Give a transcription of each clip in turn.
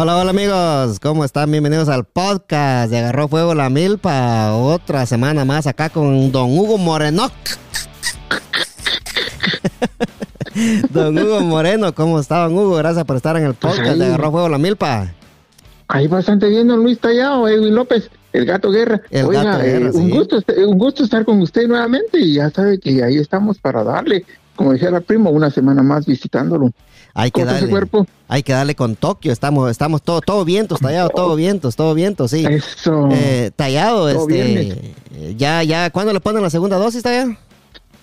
Hola, hola amigos, ¿cómo están? Bienvenidos al podcast de Agarró Fuego la Milpa. Otra semana más acá con Don Hugo Moreno. Don Hugo Moreno, ¿cómo está Don Hugo? Gracias por estar en el Pues podcast de. Agarró Fuego la Milpa. Ahí bastante bien, don Luis Tallado, Edwin López, el gato guerra. El Oiga, Gato eh, Guerra, un, sí. gusto, un gusto estar con usted nuevamente y ya sabe que ahí estamos para darle, como dijera primo, una semana más visitándolo. Hay que ¿Cómo está ese darle, cuerpo? hay que darle con Tokio. Estamos, estamos todo, todo vientos, tallado, todo vientos, todo vientos, sí. Eso. Eh, tallado, Todo este, viernes. ya, ya, ¿cuándo le ponen la segunda dosis, tallado?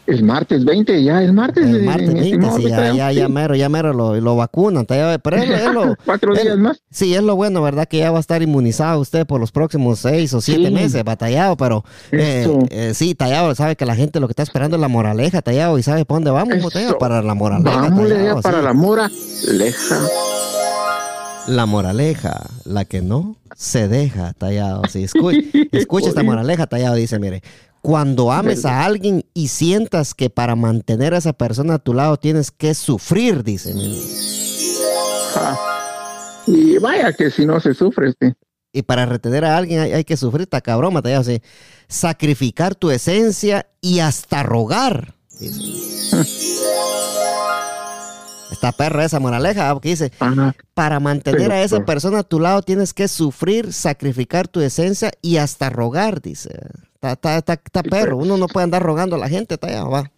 El martes 20, ya el martes. El eh, martes mi 20, estimado sí, ya, ya, ya mero, ya mero lo, lo vacunan, tallado, pero es, es lo, Cuatro es- días más. Sí, es lo bueno, ¿verdad? Que ya va a estar inmunizado usted por los próximos seis o siete Sí. meses, batallado, pero eh, eh, sí, tallado, sabe que la gente lo que está esperando es la moraleja, tallado, y sabe para dónde vamos, Eso. tallado, para la moraleja. Vámonos Tallado, para sí. la mora leja. La moraleja, la que no se deja, tallado. Sí, escucha, escucha esta moraleja, tallado, dice, mire, cuando ames a alguien y sientas que para mantener a esa persona a tu lado tienes que sufrir, dice. Ah. Y vaya que si no se sufre, este. Y para retener a alguien hay, hay que sufrir, está cabrón, tallado, sí. Sacrificar tu esencia y hasta rogar, dice. Esta perra esa moraleja, porque dice, Ajá. para mantener a esa pero- persona a tu lado tienes que sufrir, sacrificar tu esencia y hasta rogar, dice. Está, está, está, perro, uno no puede andar rogando a la gente, está allá, va.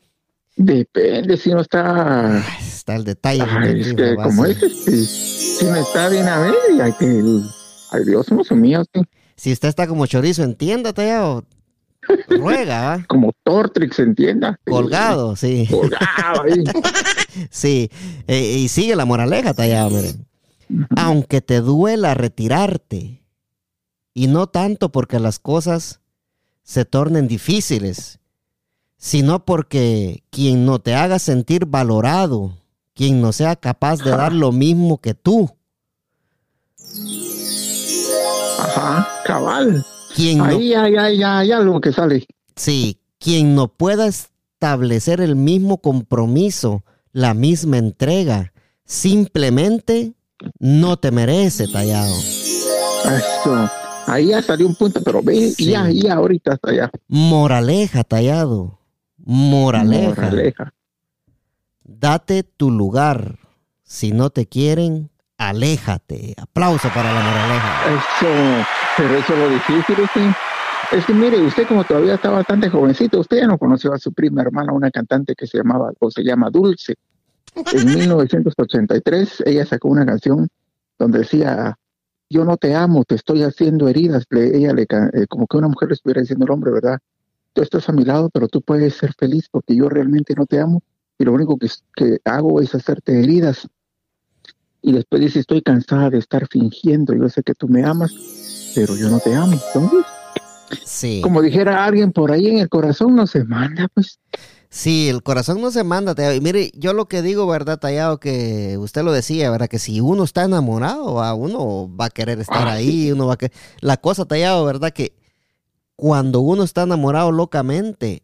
Depende si no está Está el detalle. Ay, es que como sí. es, este, si no está bien a ver, y hay que, ay Dios mío, sí, Si usted está como chorizo, entienda, está allá, o ruega, va. como Tortrix, entienda. Colgado, sí. Colgado ahí. Sí, eh, y sigue la moraleja, está allá, mire. Aunque te duela retirarte, y no tanto porque las cosas se tornen difíciles, sino porque quien no te haga sentir valorado, quien no sea capaz de dar lo mismo que tú, Ajá, cabal. quien no, Ahí ya, ya, ya, ya lo que sale. sí, quien no pueda establecer el mismo compromiso, la misma entrega, simplemente no te merece, tallado. Eso. Ahí ya salió un punto, pero ve, Sí. ya, ya, ahorita está ya. Moraleja, tallado. Moraleja. Moraleja. Date tu lugar. Si no te quieren, aléjate. Aplauso para la moraleja. Eso, pero eso es lo difícil, sí. Es que mire, usted como todavía está bastante jovencito, usted ya no conoció a su prima hermana, una cantante que se llamaba, o se llama Dulce. En 1983 ella sacó una canción donde decía, yo no te amo, te estoy haciendo heridas. Le- ella le, eh, como que una mujer le estuviera diciendo al hombre, ¿verdad? Tú estás a mi lado, pero tú puedes ser feliz porque yo realmente no te amo y lo único que, que hago es hacerte heridas. Y después dice, estoy cansada de estar fingiendo, yo sé que tú me amas, pero yo no te amo. Entonces, Sí. como dijera alguien por ahí en el corazón, no se manda, pues. Sí, el corazón no se manda. Tallado. Y mire, yo lo que digo, ¿verdad, Tallado? Que usted lo decía, ¿verdad? Que si uno está enamorado, va, uno va a querer estar Ah, ahí, uno va a que La cosa, Tallado, ¿verdad? Que cuando uno está enamorado locamente,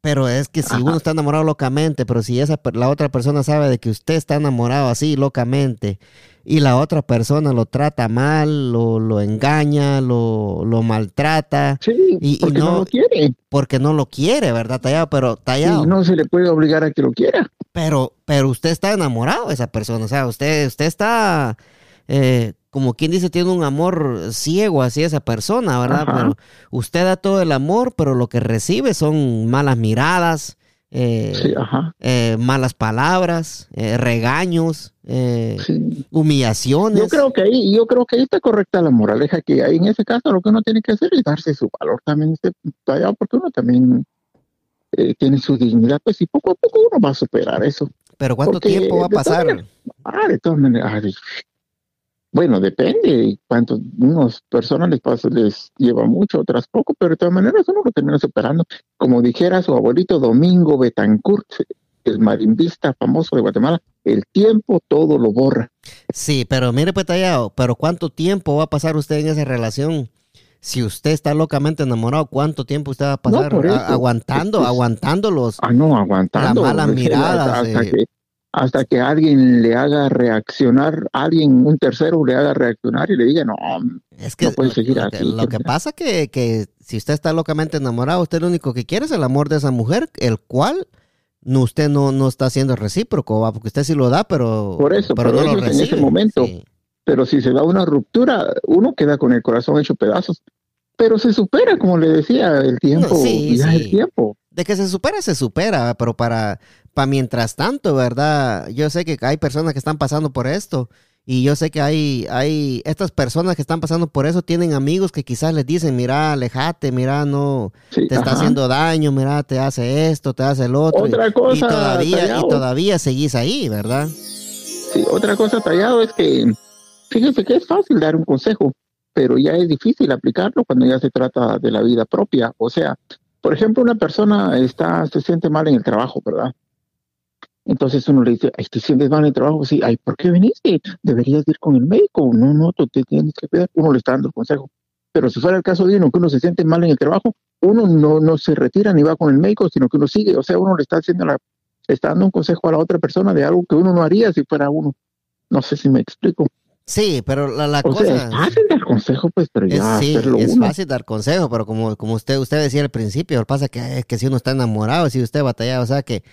pero es que si Ajá. uno está enamorado locamente, pero si esa la otra persona sabe de que usted está enamorado así locamente y la otra persona lo trata mal, lo, lo engaña, lo, lo maltrata, Sí, Y- y porque no, no- lo quiere. porque no lo quiere, ¿verdad, Tallado? Pero Tallado, Y no se le puede obligar a que lo quiera. pero, pero usted está enamorado de esa persona, o sea, usted, usted está, eh, como quien dice, tiene un amor ciego hacia esa persona, ¿verdad? Ajá. Pero usted da todo el amor, pero lo que recibe son malas miradas, eh, Sí, eh, malas palabras, eh, regaños, Sí. humillaciones. Yo creo que ahí, yo creo que ahí está correcta la moraleja, que ahí en ese caso lo que uno tiene que hacer es darse su valor también, allá, porque uno también tiene su dignidad, pues y poco a poco uno va a superar eso. pero ¿cuánto porque tiempo va a de todas pasar? maneras- Ah, de todas maneras. Bueno, depende. Cuántos unos personas les pasa, les lleva mucho, otras poco, pero de todas maneras uno lo termina superando. Como dijera su abuelito Domingo Betancourt, el marimbista famoso de Guatemala, el tiempo todo lo borra. Sí, pero mire pues Tallado, pero ¿cuánto tiempo va a pasar usted en esa relación? Si usted está locamente enamorado, ¿cuánto tiempo usted va a pasar a- aguantando, Pues, aguantando los... Ah, no, aguantando. Las malas miradas, hasta eh. que- hasta que alguien le haga reaccionar, alguien, un tercero le haga reaccionar y le diga, no, es que no puede seguir lo, así. Lo que pasa que, que si usted está locamente enamorado, usted lo único que quiere es el amor de esa mujer, el cual no, usted no, no está siendo recíproco, ¿va? porque usted sí lo da, pero, Por eso, pero, no lo recibe. en ese momento. Pero si se da una ruptura, uno queda con el corazón hecho pedazos. Pero se supera, como le decía, el tiempo. sí, ya el tiempo. De que se supera, se supera, pero para, para mientras tanto, ¿verdad? Yo sé que hay personas que están pasando por esto y yo sé que hay, hay, estas personas que están pasando por eso tienen amigos que quizás les dicen, mira, alejate, mira, no, te está haciendo daño, mira, te hace esto, te hace el otro. Otra cosa, y todavía, y todavía seguís ahí, ¿verdad? Sí, otra cosa tallado es que, fíjense que es fácil dar un consejo, pero ya es difícil aplicarlo cuando ya se trata de la vida propia. O sea, por ejemplo, una persona está, se siente mal en el trabajo, ¿verdad? Entonces uno le dice, ay, te sientes mal en el trabajo, sí, ay, ¿por qué viniste? Deberías ir con el médico, no, no, tú te tienes que cuidar, uno le está dando el consejo. Pero si fuera el caso de uno que uno se siente mal en el trabajo, uno no, no se retira ni va con el médico, sino que uno sigue, o sea, uno le está haciendo la, está dando un consejo a la otra persona de algo que uno no haría si fuera uno. No sé si me explico. Sí, pero la, la cosa. es fácil dar consejo, pues, pero ya es, sí, es fácil dar consejo, pero como, como usted, usted decía al principio, pasa que, que si uno está enamorado, si usted batalla, o sea que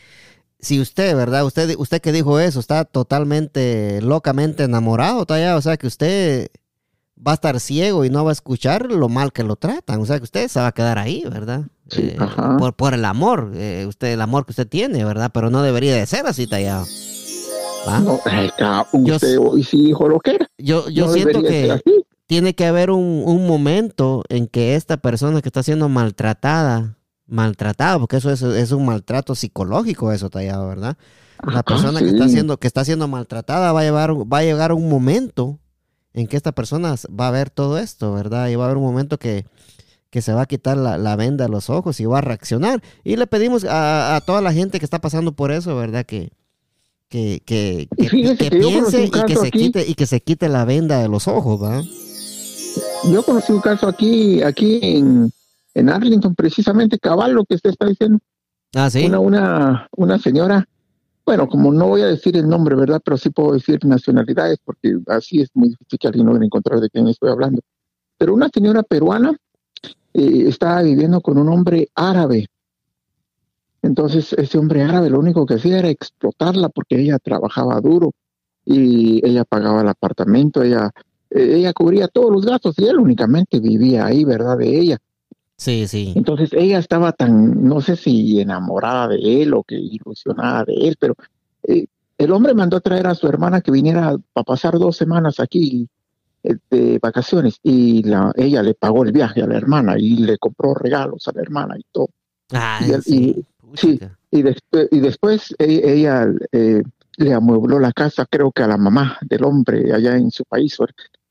si usted, ¿verdad? Usted, usted que dijo eso, está totalmente, locamente enamorado, todavía, o sea que usted va a estar ciego y no va a escuchar lo mal que lo tratan, o sea que usted se va a quedar ahí, ¿verdad? Sí, eh, por, por, el amor, eh, usted, el amor que usted tiene, ¿verdad? Pero no debería de ser así, tallado. No, usted hoy sí dijo lo que era. Yo, yo siento que tiene que haber un, un momento en que esta persona que está siendo maltratada, maltratado, porque eso es, un maltrato psicológico, eso tallado, ¿verdad? La persona que está siendo, que está siendo maltratada va a llevar, va a llegar un momento en que esta persona va a ver todo esto, ¿verdad? Y va a haber un momento que, que se va a quitar la, venda de los ojos y va a reaccionar. Y le pedimos a, toda la gente que está pasando por eso, ¿verdad? Que, que, que, piense y que, se quite, y que se quite la venda de los ojos, ¿verdad? Yo conocí un caso aquí, aquí en, en Arlington, precisamente, cabal, lo que usted está diciendo. Ah, sí. Una, una, una señora, bueno, como no voy a decir el nombre, ¿verdad? Pero sí puedo decir nacionalidades, porque así es muy difícil que alguien no encontrar de quién estoy hablando. Pero una señora peruana eh, estaba viviendo con un hombre árabe. Entonces, ese hombre árabe lo único que hacía era explotarla porque ella trabajaba duro y ella pagaba el apartamento, ella, ella cubría todos los gastos y él únicamente vivía ahí, ¿verdad? De ella. Sí, sí. Entonces ella estaba tan, no sé si enamorada de él o que ilusionada de él, pero eh, el hombre mandó a traer a su hermana que viniera para pasar dos semanas aquí de vacaciones y la, ella le pagó el viaje a la hermana y le compró regalos a la hermana y todo. y, sí. Y, después, y después e, ella, eh, le amuebló la casa, creo que a la mamá del hombre allá en su país.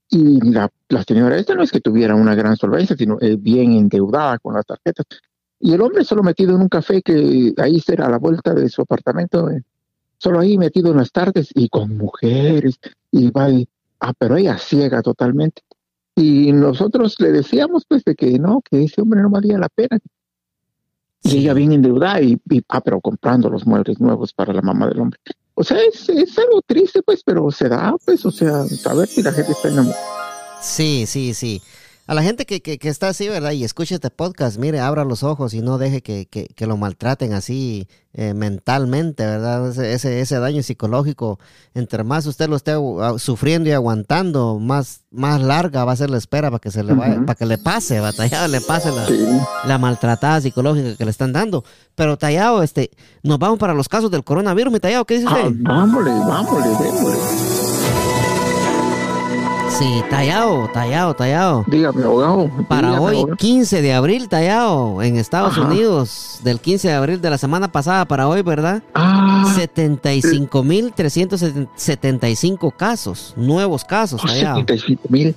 Y la, la, señora esta no es que tuviera una gran solvencia, sino eh, bien endeudada con las tarjetas. Y el hombre solo metido en un café que ahí será a la vuelta de su apartamento, eh, solo ahí metido en las tardes y con mujeres. Y va, ah, pero ella ciega totalmente. Y nosotros le decíamos pues de que no, que ese hombre no valía la pena. Y ella bien endeudada y, y, ah, pero comprando los muebles nuevos para la mamá del hombre. O sea, es, es algo triste, pues, pero se da, pues, o sea, saber si la gente está enamorada. Sí, sí, sí a la gente que, que, está así, ¿verdad? Y escuche este podcast, mire, abra los ojos y no deje que, que lo maltraten así eh, mentalmente, ¿verdad? Ese, ese, daño psicológico, entre más usted lo esté sufriendo y aguantando, más, más larga va a ser la espera para que se le vaya, para que le pase, batallado, le pase la, la, maltratada psicológica que le están dando. Pero Tallado, este, nos vamos para los casos del coronavirus, mi Tallado, ¿qué dice usted? Ah, vámonos, vámonos, vámonos. Sí, tallado, tallado, tallado. Dígame, abogado. Para hoy, 15 de abril, tallado, en Estados Unidos, del 15 de abril de la semana pasada para hoy, ¿verdad? Ah. 75.375 casos, nuevos casos, oh, tallado. 75.000.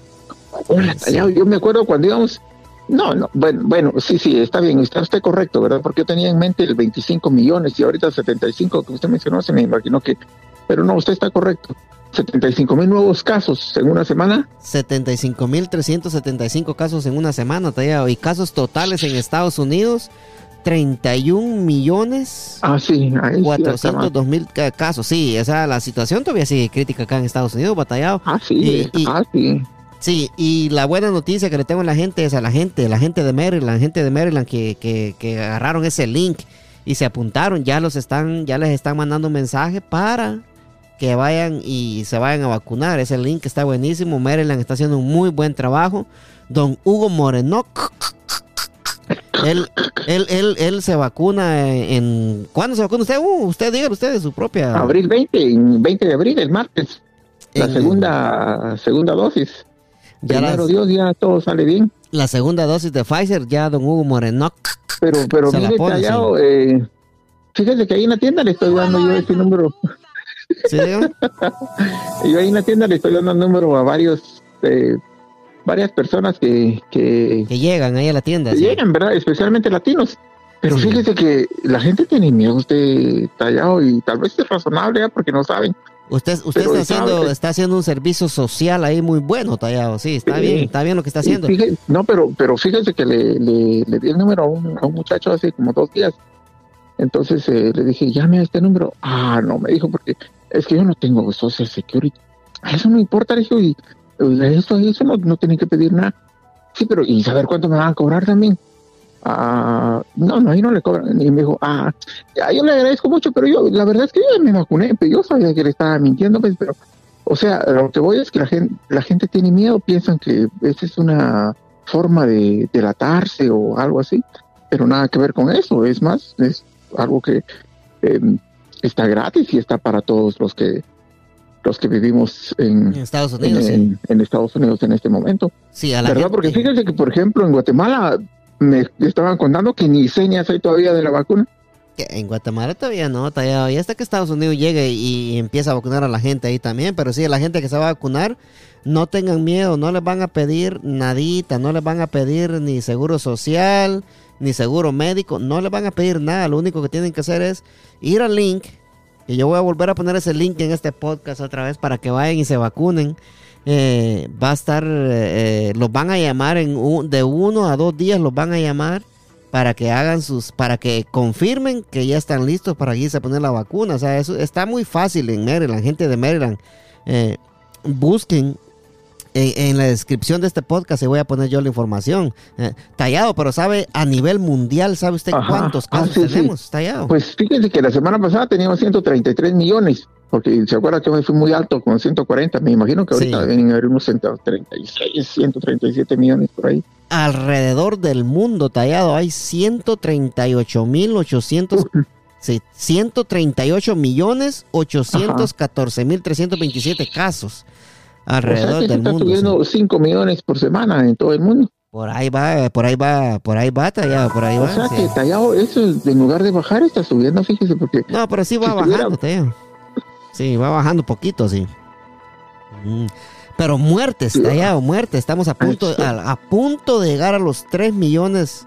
Hola, tallado, yo me acuerdo cuando íbamos... No, no, bueno, bueno, sí, sí, está bien, está usted correcto, ¿verdad? Porque yo tenía en mente el 25 millones y ahorita 75 que usted mencionó, se me imaginó que... Pero no, usted está correcto. 75 mil nuevos casos en una semana. 75 mil 375 casos en una semana, y casos totales en Estados Unidos, 31 millones Ah, sí, ahí sí 402 mil ca- casos. Sí, o sea, la situación todavía sigue crítica acá en Estados Unidos, batallado. Ah, sí, Y- y- ah, sí. Sí, y la buena noticia que le tengo a la gente es a la gente, la gente de Maryland, la gente de Maryland que, que, que agarraron ese link y se apuntaron, ya los están, ya les están mandando un mensaje para que vayan y se vayan a vacunar. Ese link está buenísimo. Maryland está haciendo un muy buen trabajo. Don Hugo Moreno, él, él, él, él se vacuna en, ¿cuándo se vacuna usted? Uh, usted diga usted de su propia. Abril 20, en 20 de abril, el martes. La en- segunda segunda dosis. ya Primero las- Dios, ya todo sale bien. la segunda dosis de Pfizer, ya don Hugo Moreno. Pero, pero mire, pone, Callao, eh, fíjese que ahí en la tienda le estoy dando yo ese número. Yo ahí en la tienda le estoy dando el número a varios, eh, varias personas que, que, que llegan ahí a la tienda. que sí. llegan, ¿verdad? Especialmente latinos. Pero Sí. fíjese que la gente tiene miedo usted Callao y tal vez es razonable, ¿eh? porque no saben. Usted, usted está, haciendo, sabe- está haciendo un servicio social ahí muy bueno, Tallado. Sí, está Sí. bien, está bien lo que está haciendo. Fíjese- no, pero, pero fíjese que le, le, le di el número a un, a un muchacho hace como dos días. Entonces eh, le dije, llame a este número. Ah, no, me dijo, porque es que yo no tengo Social Security. Ah, Eso no importa, le y, y eso, eso no, no tienen que pedir nada. Sí, pero ¿y saber cuánto me van a cobrar también? Ah, no, no, ahí no le cobran. Y me dijo, ah, yo le agradezco mucho, pero yo, la verdad es que yo me vacuné, pero yo sabía que le estaba mintiendo, pues, pero, o sea, lo que voy es que la gente, la gente tiene miedo, piensan que esa es una forma de delatarse o algo así, pero nada que ver con eso, es más, es algo que eh, está gratis y está para todos los que los que vivimos en, En Estados en, Unidos, sí. en- en Estados Unidos en este momento. Sí, a la ¿Verdad? gente- Porque fíjense que, por ejemplo, en Guatemala me estaban contando que ni señas hay todavía de la vacuna. en Guatemala todavía no. Y hasta que Estados Unidos llegue y, y empieza a vacunar a la gente ahí también. Pero sí, la gente que se va a vacunar, no tengan miedo, no les van a pedir nadita, no les van a pedir ni seguro social, ni seguro médico, no les van a pedir nada. Lo único que tienen que hacer es ir al link. Y yo voy a volver a poner ese link en este podcast otra vez para que vayan y se vacunen. Eh, va a estar, eh, los van a llamar en un- de uno a dos días, los van a llamar para que hagan sus, para que confirmen que ya están listos para irse a poner la vacuna. O sea, eso está muy fácil en Maryland, gente de Maryland. eh, busquen en, en la descripción de este podcast y voy a poner yo la información. eh, tallado, pero sabe, a nivel mundial, ¿sabe usted Ajá. cuántos Ah, casos sí. tenemos? Tallado. Pues fíjense que la semana pasada teníamos 133 millones, porque se acuerda que fui muy alto con 140, me imagino que ahorita Sí. deben haber unos 136, 137 millones por ahí. alrededor del mundo tallado hay 138.800 sí, 138 millones 814 mil 327 casos O sea alrededor que se del está mundo. subiendo sí. 5 millones por semana en todo el mundo. Por ahí va, por ahí va, por ahí va tallado, por ahí O va. sea sí. que tallado eso en lugar de bajar está subiendo, fíjese, porque No, pero sí va si bajando, estuviera- tallado. Sí, va bajando poquito, sí. Mm. Pero muertes, Sí. tallado, muertes. Estamos a punto, a, a punto de llegar a los 3 millones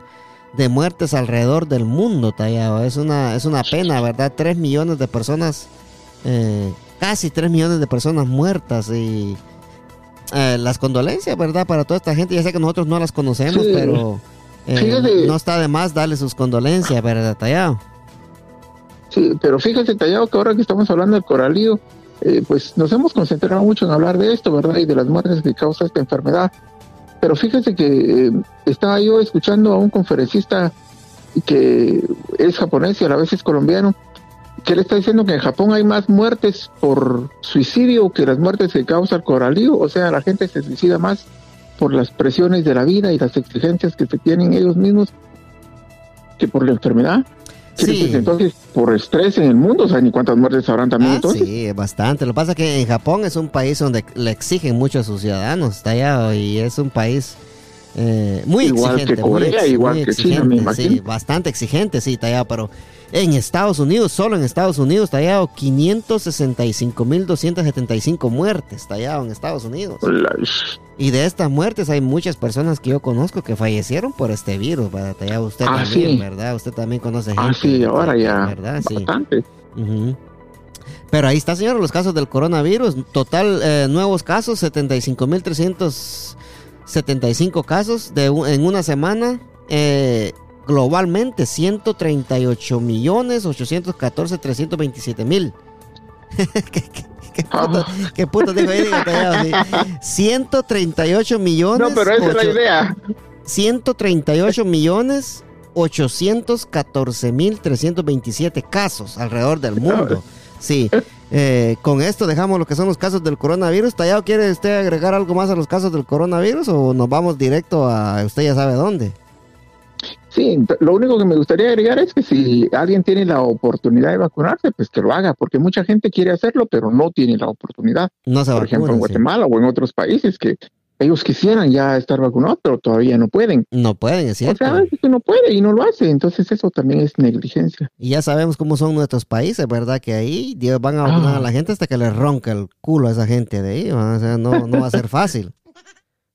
de muertes alrededor del mundo, tallado. Es una, es una pena, ¿verdad? 3 millones de personas, eh, casi 3 millones de personas muertas y eh, las condolencias, ¿verdad? Para toda esta gente. Ya sé que nosotros no las conocemos, Sí. pero eh, Fíjate. no está de más darle sus condolencias, ¿verdad, tallado? Sí, pero fíjese, Tallado, que ahora que estamos hablando del coralío, eh, pues nos hemos concentrado mucho en hablar de esto, ¿verdad? Y de las muertes que causa esta enfermedad. Pero fíjese que eh, estaba yo escuchando a un conferencista que es japonés y a la vez es colombiano, que le está diciendo que en Japón hay más muertes por suicidio que las muertes que causa el coralío. O sea, la gente se suicida más por las presiones de la vida y las exigencias que se tienen ellos mismos que por la enfermedad. Sí. que entonces, por estrés en el mundo, o sea, ni cuántas muertes habrán también Ah, entonces. sí, bastante. Lo que pasa es que en Japón es un país donde le exigen mucho a sus ciudadanos, está allá, y es un país eh, muy Igual exigente. que muy Corea, ex- igual muy que China, me exigente, sí, imagino. bastante exigente, sí, está allá, pero en Estados Unidos, solo en Estados Unidos, allá 565.275 muertes, allá en Estados Unidos. Y de estas muertes hay muchas personas que yo conozco que fallecieron por este virus, ¿verdad? Allá usted Ah, también, sí. ¿verdad? Usted también conoce gente. Ah, sí, ahora ya. ¿Verdad? Sí. Bastante. Pero ahí está, señor, los casos del coronavirus. Total, eh, nuevos casos, 75.375 casos de, en una semana. Eh, globalmente 138 millones 814 327 mil. ¿Qué, qué, puto, qué dijo ahí? Digo, tallado, sí. 138 millones. No, pero esa es la idea. 138 millones 814 mil 327 casos alrededor del mundo. Sí, eh, con esto dejamos lo que son los casos del coronavirus. Tallado, ¿quiere usted agregar algo más a los casos del coronavirus o nos vamos directo a usted ya sabe dónde? Sí, lo único que me gustaría agregar es que si alguien tiene la oportunidad de vacunarse, pues que lo haga, porque mucha gente quiere hacerlo, pero no tiene la oportunidad. No se Por ejemplo, en sí. Guatemala o en otros países que ellos quisieran ya estar vacunados, pero todavía no pueden. No pueden, es O cierto. sea, es que no puede y no lo hace, entonces eso también es negligencia. Y ya sabemos cómo son nuestros países, ¿verdad? Que ahí Dios, van a vacunar Ah. a la gente hasta que les ronca el culo a esa gente de ahí. O sea, no, no va a ser fácil.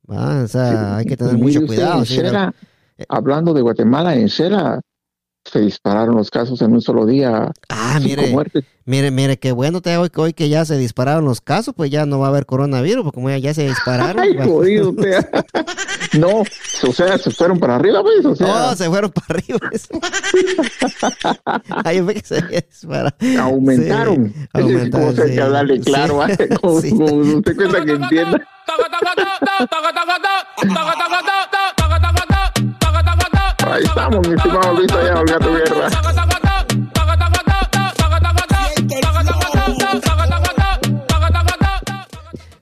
¿va? O sea, hay que tener mire mucho cuidado. sí, hablando de Guatemala, en Shela se dispararon los casos en un solo día. Ah, cinco mire, muertes. mire, mire, qué bueno te hoy, que hoy que ya se dispararon los casos, pues ya no va a haber coronavirus, porque como ya, ya se dispararon. Ay, jodido, usted. no, o sea, se fueron para arriba, pues, o sea, Oh, se fueron para arriba. Ay, pensé que se aumentaron. Sí, aumentaron, ¿Cómo se hay sí. que hablarle claro? Sí. ¿eh? Como, Sí. como usted cuenta que entienda. Ahí estamos, mi estimado Luis, allá, Olga tu guerra.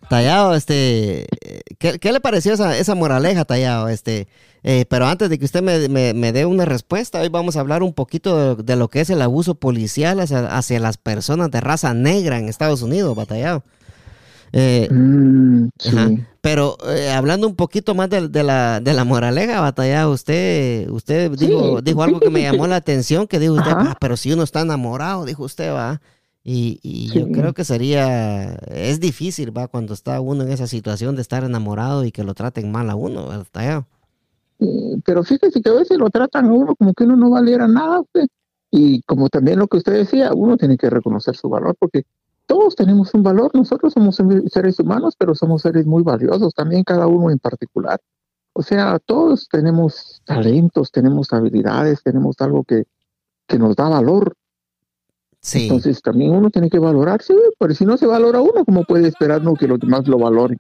Tallado, este, ¿qué, le pareció esa, esa moraleja, Tallado? Este, eh, pero antes de que usted me, dé una respuesta, hoy vamos a hablar un poquito de, de lo que es el abuso policial hacia, hacia las personas de raza negra en Estados Unidos, Batallado. Eh, Mm, sí. Pero eh, hablando un poquito más de, de la, de la moraleja, batalla, usted, usted Sí, dijo, dijo algo que me llamó la atención, que dijo usted. "Ah, pero si uno está enamorado, dijo usted, va. Y, y yo creo que sería, es difícil, va, cuando está uno en esa situación de estar enamorado y que lo traten mal a uno, batalla. Pero fíjese que a veces lo tratan a uno como que uno no valiera nada. usted. Y como también lo que usted decía, uno tiene que reconocer su valor porque todos tenemos un valor. Nosotros somos seres humanos, pero somos seres muy valiosos, también cada uno en particular. O sea, todos tenemos talentos, tenemos habilidades, tenemos algo que, que nos da valor. Sí, Entonces también uno tiene que valorarse, pero si no se valora uno, ¿cómo puede esperar uno que los demás lo valoren?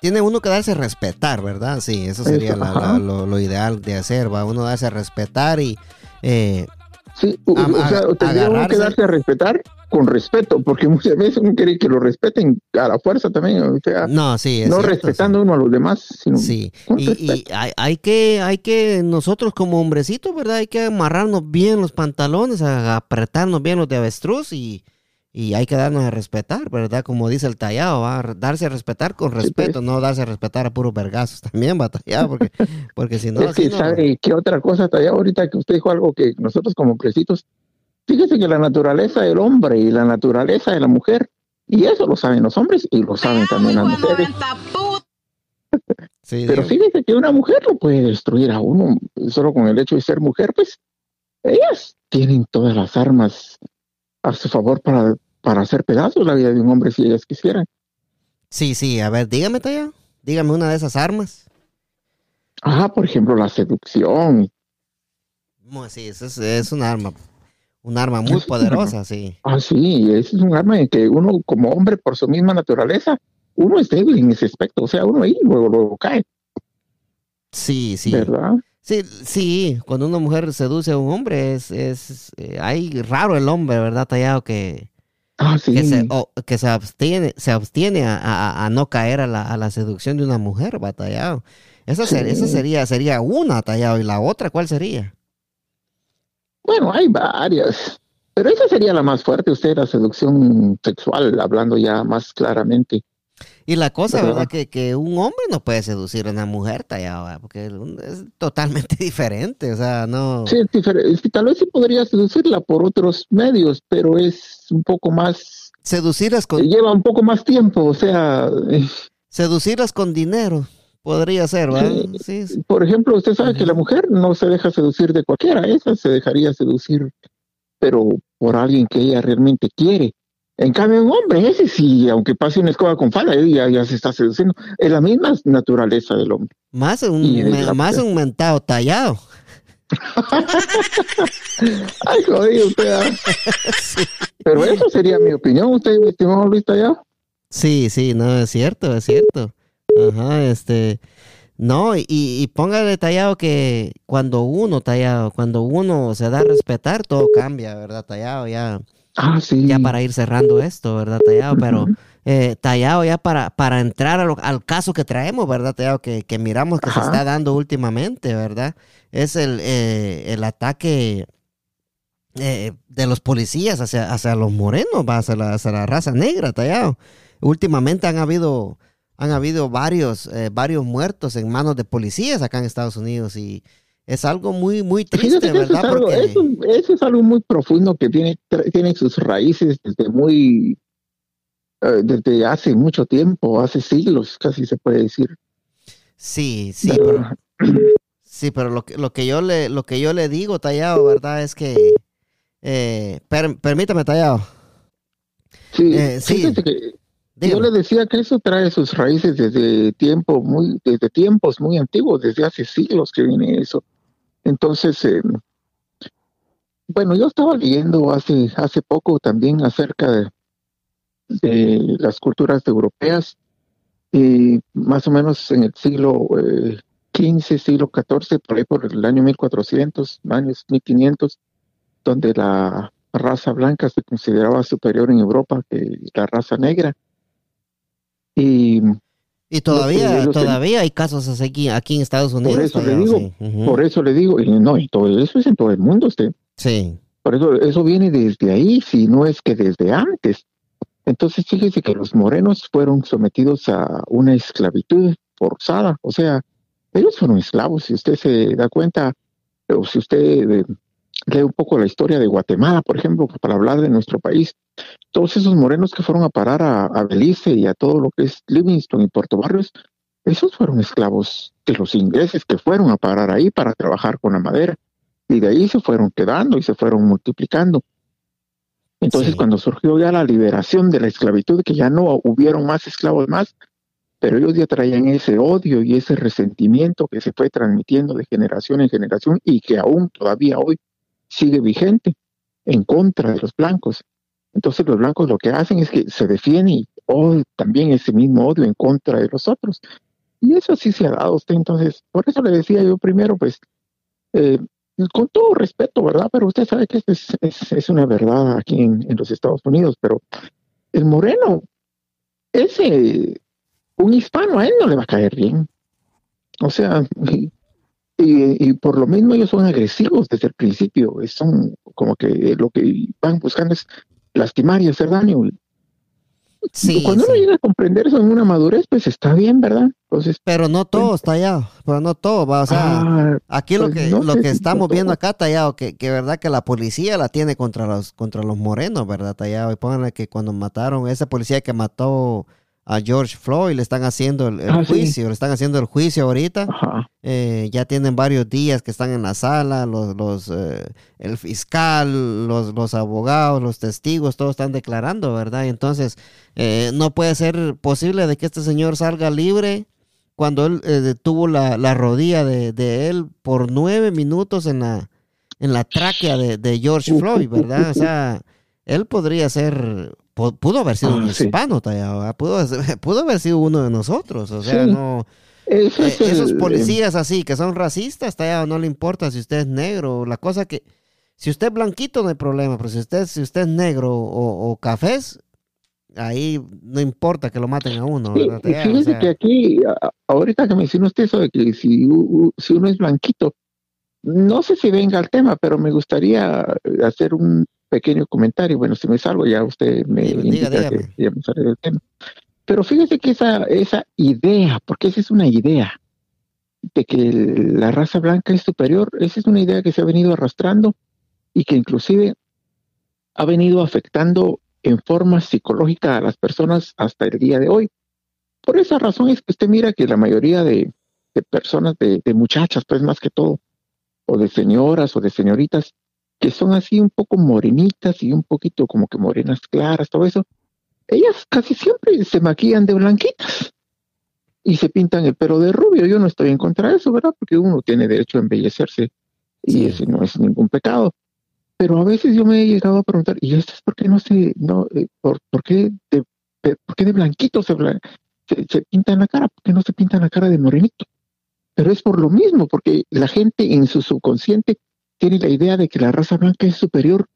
tiene uno que darse a respetar, ¿verdad? Sí, eso sería Eso, la- ajá. la- lo, lo ideal de hacer, va, uno darse a respetar y... eh, Sí, o, o sea, aga- tendría uno que darse a respetar con respeto, porque muchas veces uno quiere que lo respeten a la fuerza también, o sea, no, sí, es no cierto, sí. respetando uno a los demás, sino Sí, y, y hay, hay que, hay que, nosotros como hombrecitos, ¿verdad? Hay que amarrarnos bien los pantalones, apretarnos bien los de avestruz y, y hay que darnos a respetar, ¿verdad? Como dice el tallado, ¿va? darse a respetar con pues. respeto, no darse a respetar a puros vergazos también, va tallado, porque, porque si no, es que no- sabe qué otra cosa allá ahorita que usted dijo algo que nosotros como hombrecitos, fíjese que la naturaleza del hombre y la naturaleza de la mujer, y eso lo saben los hombres y lo saben también las mujeres. sí, Pero digo, fíjese que una mujer lo puede destruir a uno solo con el hecho de ser mujer, pues ellas tienen todas las armas a su favor para, para hacer pedazos la vida de un hombre si ellas quisieran. sí, sí, a ver, dígame tallado, dígame una de esas armas. Ajá, por ejemplo, la seducción. Mu- Sí, eso es, es un arma, un arma muy Es poderosa, sí. Ah, sí, ese es un arma en que uno como hombre por su misma naturaleza, uno es débil en ese aspecto, o sea, uno ahí luego, luego cae, Sí, sí. ¿verdad? Sí, sí, cuando una mujer seduce a un hombre, es, es eh, hay raro el hombre, ¿verdad? Tallado que, Ah, sí. que, se, que se abstiene, se abstiene a, a- a no caer a la, a la seducción de una mujer, batallado. Esa, ser- esa sería, sería una, tallado. ¿Y la otra cuál sería? Bueno, hay varias, pero esa sería la más fuerte, usted, la seducción sexual, hablando ya más claramente. Y la cosa, ¿Verdad? ¿verdad? Que, que un hombre no puede seducir a una mujer, tallado, ¿verdad? porque es totalmente diferente, o sea, no... Sí, es diferente. Tal vez sí podría seducirla por otros medios, pero es un poco más, Seducirlas con, lleva un poco más tiempo, o sea, eh, seducirlas con dinero, podría ser, ¿verdad? Sí, sí. por ejemplo, usted sabe que la mujer no se deja seducir de cualquiera, esa se dejaría seducir, pero por alguien que ella realmente quiere. En cambio, un hombre, ese sí, aunque pase una escoba con falda, ya, ya se está seduciendo. Es la misma naturaleza del hombre. Más un, me- más un mentado tallado. Ay, jodido usted. Pero eso sería mi opinión, usted, mi estimado Luis Tallado. Sí, sí, no, es cierto, es cierto. Ajá, este. No, y, y póngale tallado que cuando uno, tallado, cuando uno se da a respetar, todo cambia, ¿verdad? Tallado, ya. Ah, sí. Ya para ir cerrando esto, ¿verdad? Tallado, pero eh, tallado ya para, para entrar al caso que traemos, ¿verdad? Tallado, que, que miramos que se está dando últimamente, ¿verdad? Es el, eh, el ataque eh, de los policías hacia, hacia los morenos, va hacia la, hacia la raza negra, tallado. Últimamente han habido han habido varios, eh, varios muertos en manos de policías acá en Estados Unidos y es algo muy, muy triste, ¿verdad? eso, es algo muy profundo que tiene, tiene sus raíces desde muy, eh, desde hace mucho tiempo, hace siglos, casi se puede decir. Sí, sí, pero, sí, pero lo que, lo que yo le, lo que yo le digo, Tallado, ¿verdad? Es que, eh, permítame, Tallado. Sí, sí. Que, yo le decía que eso trae sus raíces desde tiempo muy, desde tiempos muy antiguos, desde hace siglos que viene eso. Entonces, eh, bueno, yo estaba leyendo hace, hace poco también acerca de, de las culturas europeas, y más o menos en el siglo XV, eh, siglo XIV, por ahí por el año 1400, años 1500, donde la raza blanca se consideraba superior en Europa que la raza negra. Y, y todavía, todavía hay casos aquí, aquí en Estados Unidos. Por eso le digo, por eso le digo, y no, y todo eso es en todo el mundo usted. Sí. Por eso, eso viene desde ahí, si no es que desde antes. Entonces, fíjese que los morenos fueron sometidos a una esclavitud forzada, o sea, ellos fueron esclavos, si usted se da cuenta, o si usted eh, lee un poco la historia de Guatemala, por ejemplo, para hablar de nuestro país, todos esos morenos que fueron a parar a, Belice y a todo lo que es Livingston y Puerto Barrios, esos fueron esclavos de los ingleses que fueron a parar ahí para trabajar con la madera. Y de ahí se fueron quedando y se fueron multiplicando. Entonces, cuando surgió ya la liberación de la esclavitud, que ya no hubieron más esclavos más, pero ellos ya traían ese odio y ese resentimiento que se fue transmitiendo de generación en generación y que aún todavía hoy sigue vigente en contra de los blancos. Entonces los blancos lo que hacen es que se defienden y oh, también ese mismo odio en contra de los otros. Y eso sí se ha dado usted. Entonces, por eso le decía yo primero, pues, eh, con todo respeto, ¿verdad? Pero usted sabe que es, es, una verdad aquí en, los Estados Unidos, pero el moreno, ese, un hispano a él no le va a caer bien. O sea, y, por lo mismo ellos son agresivos desde el principio, son como que lo que van buscando es lastimar y hacer daño. Sí, Cuando uno llega a comprender eso en una madurez, pues está bien, ¿verdad? Entonces, pero no todo está tallado, pero no todo, va, o sea, ah, aquí lo pues que lo que estamos viendo acá tallado, que, que verdad que la policía la tiene contra los contra los morenos, ¿verdad? Tallado, y pónganle que cuando mataron, esa policía que mató a George Floyd, le están haciendo el, ah, juicio, le están haciendo el juicio ahorita. Eh, ya tienen varios días que están en la sala, los, los eh, el fiscal, los, los abogados, los testigos, todos están declarando, ¿verdad? entonces, eh, no puede ser posible de que este señor salga libre cuando él tuvo la, la rodilla de, de, él por nueve minutos en la, en la tráquea de, de George Floyd, ¿verdad? O sea, él podría ser pudo haber sido un ah, hispano, pudo, pudo, haber sido uno de nosotros, o sea, no... Eh, esos policías así que son racistas, tallado, no le importa si usted es negro, la cosa que si usted es blanquito no hay problema, pero si usted, si usted es negro o, cafés, ahí no importa que lo maten a uno. fíjese que aquí, ahorita que me mencionó usted eso de que si, si uno es blanquito, no sé si venga al tema, pero me gustaría hacer un pequeño comentario. Bueno, si me salgo ya usted me indica que ya me sale del tema. Pero fíjese que esa, esa idea, porque esa es una idea de que la raza blanca es superior, esa es una idea que se ha venido arrastrando y que inclusive ha venido afectando en forma psicológica a las personas hasta el día de hoy. Por esa razón es que usted mira que la mayoría de, personas, de, de, muchachas, pues más que todo, o de señoras o de señoritas, que son así un poco morenitas y un poquito como que morenas claras, todo eso, ellas casi siempre se maquillan de blanquitas y se pintan el pelo de rubio. Yo no estoy en contra de eso, ¿verdad? Porque uno tiene derecho a embellecerse Y ese no es ningún pecado. Pero a veces yo me he llegado a preguntar, ¿y esto es por qué no se, no, eh, por, por, qué de, por qué de blanquito se, se, se pinta en la cara? ¿Por qué no se pinta en la cara de morenito? Pero es por lo mismo, porque la gente en su subconsciente tiene la idea de que la raza blanca es superior.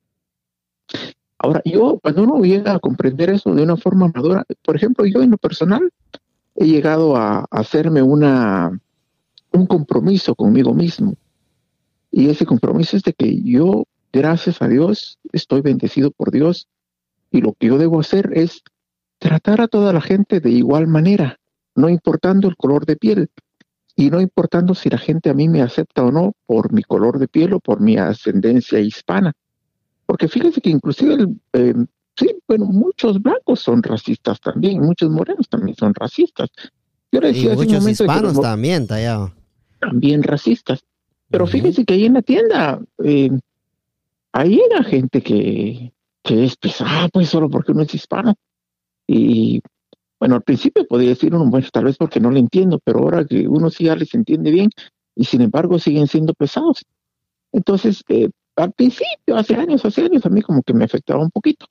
Ahora, yo, cuando uno llega a comprender eso de una forma madura, por ejemplo, yo en lo personal he llegado a, hacerme una, un compromiso conmigo mismo. Y ese compromiso es de que yo, gracias a Dios, estoy bendecido por Dios y lo que yo debo hacer es tratar a toda la gente de igual manera, no importando el color de piel y no importando si la gente a mí me acepta o no por mi color de piel o por mi ascendencia hispana. Porque fíjense que inclusive, eh, sí, bueno, muchos blancos son racistas también, muchos morenos también son racistas. Yo decía y muchos hispanos también, tallado. También racistas. Pero fíjense que ahí en la tienda, eh, ahí era gente que, que es pesada, pues solo porque uno es hispano. Y bueno, al principio podía decir uno, bueno, tal vez porque no le entiendo, pero ahora que uno sí ya les entiende bien y sin embargo siguen siendo pesados. Entonces, eh, al principio, hace años, hace años, a mí como que me afectaba un poquito.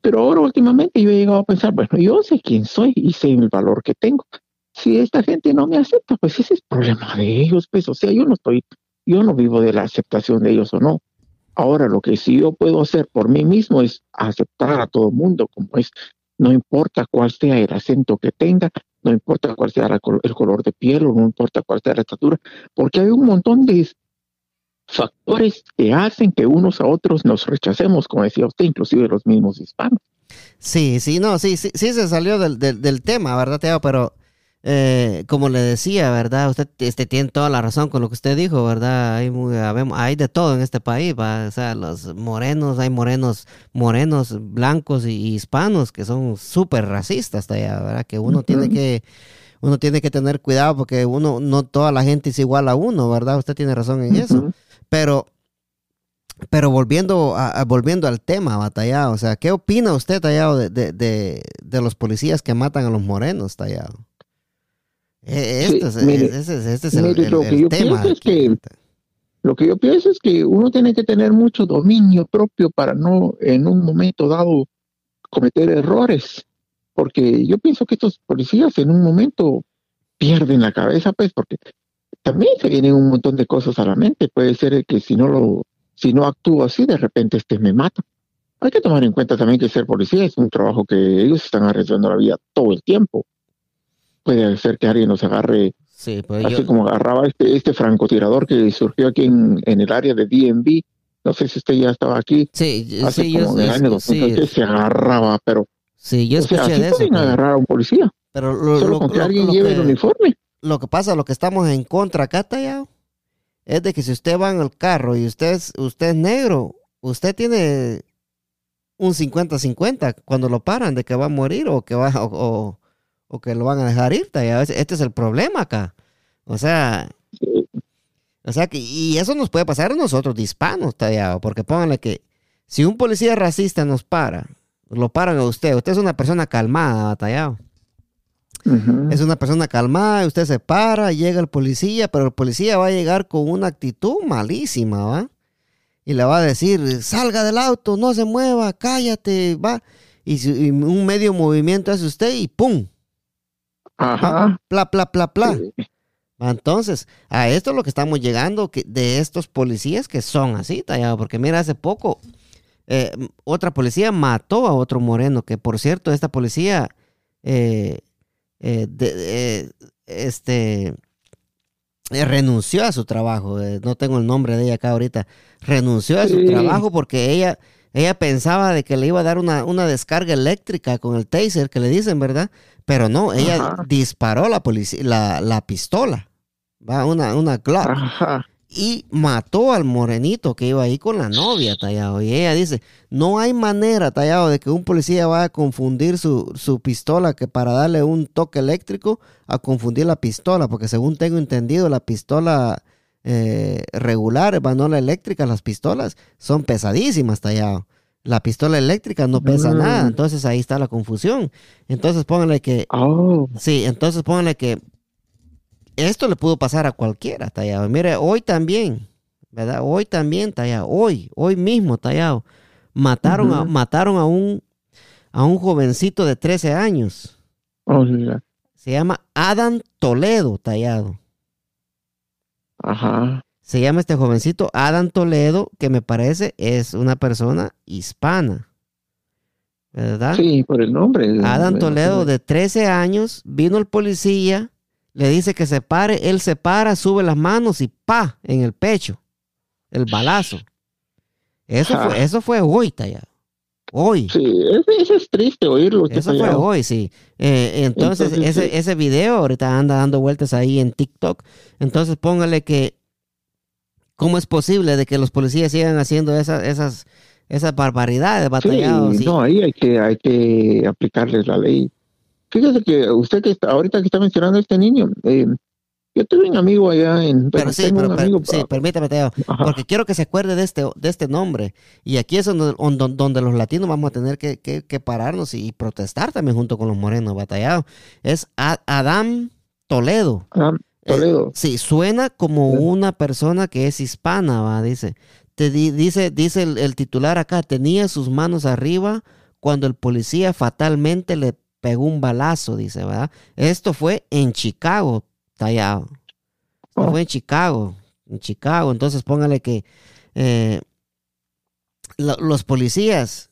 Pero ahora últimamente yo he llegado a pensar, bueno, yo sé quién soy y sé el valor que tengo. Si esta gente no me acepta, pues ese es problema de ellos, pues, o sea, yo no estoy, yo no vivo de la aceptación de ellos o no. Ahora, lo que sí yo puedo hacer por mí mismo es aceptar a todo el mundo como es, no importa cuál sea el acento que tenga, no importa cuál sea el color de piel o no importa cuál sea la estatura, porque hay un montón de factores que hacen que unos a otros nos rechacemos, como decía usted, inclusive los mismos hispanos. Sí, sí, no, sí, sí, sí se salió del, del, tema, ¿verdad, Teo? Pero eh, como le decía, ¿verdad? Usted este, tiene toda la razón con lo que usted dijo, ¿verdad? Hay, muy, hay de todo en este país, ¿va? O sea, los morenos, hay morenos, morenos, blancos y, hispanos que son súper racistas allá, ¿verdad? Que uno tiene que uno tiene que tener cuidado porque uno, no toda la gente es igual a uno, ¿verdad? Usted tiene razón en eso. Pero, pero volviendo, a, volviendo al tema, Batallado, o sea, ¿qué opina usted, Tallado, de, de, de, los policías que matan a los morenos, Tallado? Este, es, el, lo que yo tema. Es que, lo que yo pienso es que uno tiene que tener mucho dominio propio para no en un momento dado cometer errores. Porque yo pienso que estos policías en un momento pierden la cabeza, pues, porque también se vienen un montón de cosas a la mente. Puede ser que si no lo, si no actúo así, de repente este me mata. Hay que tomar en cuenta también que ser policía es un trabajo que ellos están arriesgando la vida todo el tiempo. Puede ser que alguien nos agarre, sí, pues así como agarraba este, este francotirador que surgió aquí en, en el área de DMV. No sé si usted ya estaba aquí. Sí, hace sí, como yo, años, sí, se agarraba, pero. Sí, yo escuché o sea, de eso. pueden agarrar a un policía. Pero lo, solo lo, con que lo, alguien lo lleve que- el uniforme. lo que pasa, lo que estamos en contra acá, Tallado, es de que si usted va en el carro y usted es, usted es negro, usted tiene un 50-50 cuando lo paran de que va a morir o que va o, o- o que lo van a dejar ir. Ese- Este es el problema acá. O sea, o sea que, y eso nos puede pasar a nosotros de hispanos, Tallado, porque pónganle que si un policía racista nos para, lo paran a usted, usted es una persona calmada, Tallado. Ujú. Es una persona calmada, usted se para, llega el policía, pero el policía va a llegar con una actitud malísima, ¿va? Y le va a decir, salga del auto, no se mueva, cállate, va. Y, y un medio movimiento hace usted y ¡pum! Ajá. Pla, pla, pla, pla. Sí. Entonces, a esto es lo que estamos llegando que, de estos policías que son así, tallado. Porque mira, hace poco eh, otra policía mató a otro moreno, que por cierto, esta policía, eh, eh, de- este, renunció a su trabajo. no tengo el nombre de ella acá ahorita. Renunció a su Sí. trabajo porque ella, ella pensaba de que le iba a dar una, una descarga eléctrica con el taser que le dicen, ¿verdad? Pero no, ella Ajá. disparó la, la, la pistola, va, una, una Glock, Ajá. y mató al morenito que iba ahí con la novia, Tallado. Y ella dice, no hay manera, Tallado, de que un policía vaya a confundir su, su pistola que para darle un toque eléctrico a confundir la pistola, porque según tengo entendido, la pistola eh, regular, va, no la eléctrica, las pistolas son pesadísimas, Tallado. La pistola eléctrica no pesa Mm. nada, entonces ahí está la confusión. Entonces pónganle que Oh. Sí, entonces pónganle que esto le pudo pasar a cualquiera, Tallado. Mire, hoy también, ¿verdad? Hoy también, tallado, hoy, hoy mismo, tallado. Mataron, a, mataron a un, a un jovencito de 13 años. Oh, Se llama Adam Toledo, tallado. Ajá. Se llama este jovencito Adam Toledo, que me parece es una persona hispana. ¿Verdad? Sí, por el nombre. Adam Toledo, de 13 años, vino el policía, le dice que se pare, él se para, sube las manos y pa, en el pecho, el balazo. Eso, fue, eso fue hoy, Tallado. Hoy. Sí, eso es triste oírlo. Eso fue hoy, sí. Eh, entonces, ese, ese video ahorita anda dando vueltas ahí en TikTok. Entonces, póngale que, ¿cómo es posible de que los policías sigan haciendo esas, esas, esas barbaridades, batallados? Sí, no, ahí hay que, hay que aplicarles la ley. Fíjese que usted que está, ahorita que está mencionando a este niño, eh, yo tuve un amigo allá en... Pero sí, sí, permítame, Teo, porque quiero que se acuerde de este, de este nombre. Y aquí es donde, donde, los latinos vamos a tener que, que, pararnos y protestar también junto con los morenos batallados. Es Adam Toledo. Adam Toledo. Eh, sí, suena como una persona que es hispana, va, dice. Te dice dice el, el titular acá, tenía sus manos arriba cuando el policía fatalmente le pegó un balazo, dice, ¿verdad? Esto fue en Chicago, tallado. Oh. Fue en Chicago, en Chicago. Entonces póngale que eh, los policías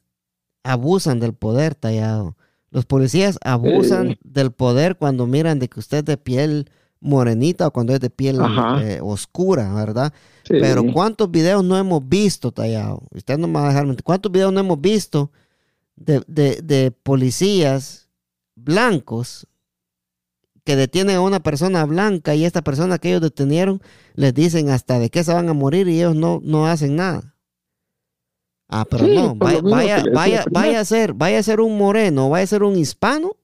abusan del poder, tallado. Los policías abusan del poder cuando miran de que usted es de piel morenita o cuando es de piel eh, oscura, ¿verdad? Pero ¿cuántos videos no hemos visto, tallado? Usted no me va a dejar mentir. ¿Cuántos videos no hemos visto de, de, de policías blancos que detienen a una persona blanca y esta persona que ellos detenieron les dicen hasta de qué se van a morir y ellos no, no hacen nada. Ah, pero no, vaya, vaya, vaya, vaya, a ser, vaya a ser un moreno, vaya a ser un hispano,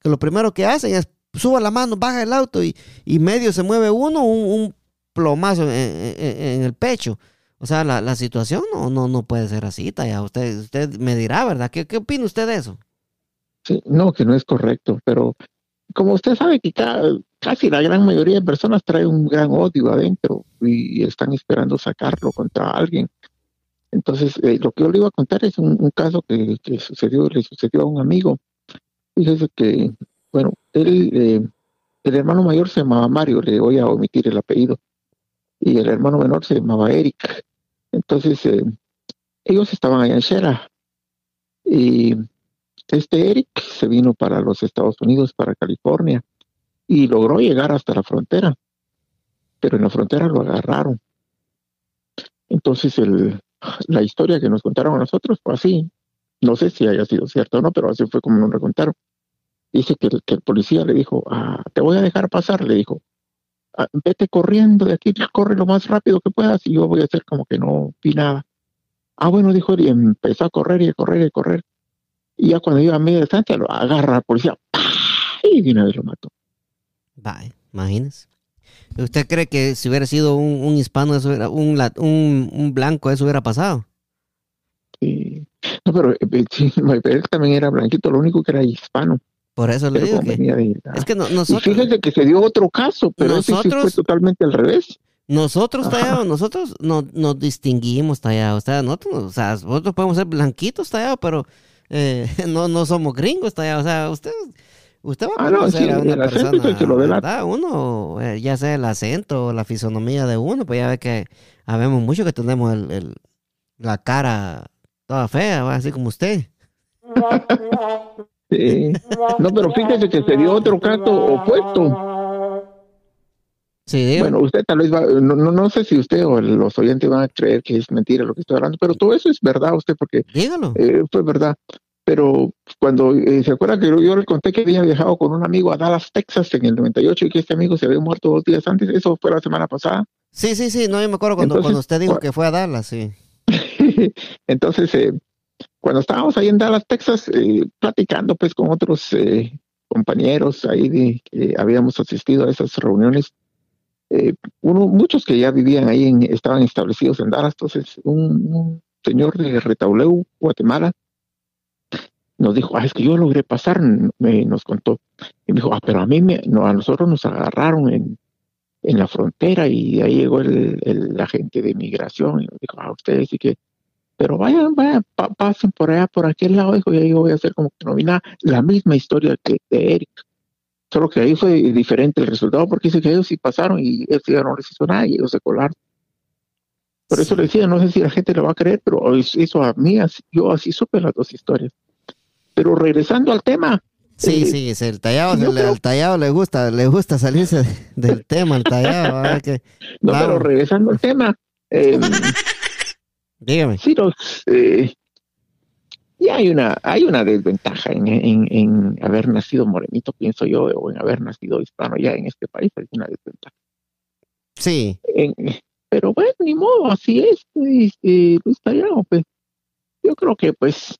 que lo primero que hacen es suba la mano, baja el auto y, y medio se mueve uno, un, plomazo en, el pecho. O sea, la, situación no, no, no puede ser así, ya usted, usted me dirá, ¿verdad? ¿Qué, ¿Qué opina usted de eso? Sí, no, que no es correcto, pero como usted sabe que casi la gran mayoría de personas trae un gran odio adentro y están esperando sacarlo contra alguien. Entonces, eh, lo que yo le iba a contar es un, caso que, sucedió, le sucedió a un amigo. Fíjese que, bueno, él, eh, el hermano mayor se llamaba Mario, le voy a omitir el apellido, y el hermano menor se llamaba Eric. Entonces, eh, ellos estaban allá en Shera y este Eric se vino para los Estados Unidos, para California, y logró llegar hasta la frontera, pero en la frontera lo agarraron. Entonces el, la historia que nos contaron a nosotros fue así. No sé si haya sido cierto o no, pero así fue como nos contaron. Dice que el, policía le dijo, ah, te voy a dejar pasar, le dijo, ah, vete corriendo de aquí, corre lo más rápido que puedas y yo voy a hacer como que no vi nada. Ah, bueno, dijo, y empezó a correr y a correr y a correr. Y ya cuando iba a media distancia, lo agarra la policía y de una vez lo mató. Vaya, imagínese. ¿Usted cree que si hubiera sido un, hispano, eso un, un, blanco, eso hubiera pasado? Sí. No, pero eh, sí, él también era blanquito, lo único que era hispano. Por eso le digo que es que nosotros... fíjese que se dio otro caso, pero nosotros, ese sí fue totalmente al revés. Nosotros, tallado, nosotros nos, nos distinguimos, tallado. O sea, nosotros, o sea, nosotros podemos ser blanquitos, tallado, pero eh, no, no somos gringos todavía, o sea, usted, usted va a ah, conocer a una persona, Uno, eh, ya sea el acento o la fisonomía de uno, pues ya ve que habemos mucho que tenemos el, la cara toda fea, así como usted. No, pero fíjese que se dio otro caso opuesto. Sí, bueno, usted tal vez va, no, no, sé si usted o los oyentes van a creer que es mentira lo que estoy hablando, pero todo eso es verdad usted porque eh, fue verdad. Pero cuando eh, se acuerda que yo, le conté que había viajado con un amigo a Dallas, Texas en el 98 y que este amigo se había muerto dos días antes, eso fue la semana pasada. Sí, sí, sí, no, yo me acuerdo cuando, cuando usted dijo que fue a Dallas, sí. Entonces, eh, cuando estábamos ahí en Dallas, Texas, platicando pues con otros compañeros ahí de, que habíamos asistido a esas reuniones, eh, uno, muchos que ya vivían ahí estaban establecidos en Dallas, entonces un, señor de Retauleu, Guatemala, nos dijo, ah, es que yo logré pasar, me, nos contó, y me dijo, ah, pero a mí, me, no, a nosotros nos agarraron en, en la frontera y ahí llegó el, el agente de migración y dijo, a ah, ustedes sí que, pero vayan, vayan, pasen por allá, por aquel lado, dijo, y ahí voy a hacer como que no vi nada, la misma historia que de Eric. Solo que ahí fue diferente el resultado porque dice que ellos sí pasaron y él ya no les hizo nada y ellos se colaron. Por eso le decía, no sé si la gente le va a creer, pero eso a mí, yo así supe las dos historias. Pero regresando al tema, Sí, eh, sí, el tallado, el, tallado le gusta, le gusta salirse del tema, el tallado. Que, no, pero regresando al tema, eh, dígame. Sí, eh, y hay una, hay una desventaja en, en, haber nacido morenito, pienso yo, o en haber nacido hispano ya en este país, hay una desventaja. Sí. pero bueno, ni modo, así es, Luis Tallado, pues. Yo creo que pues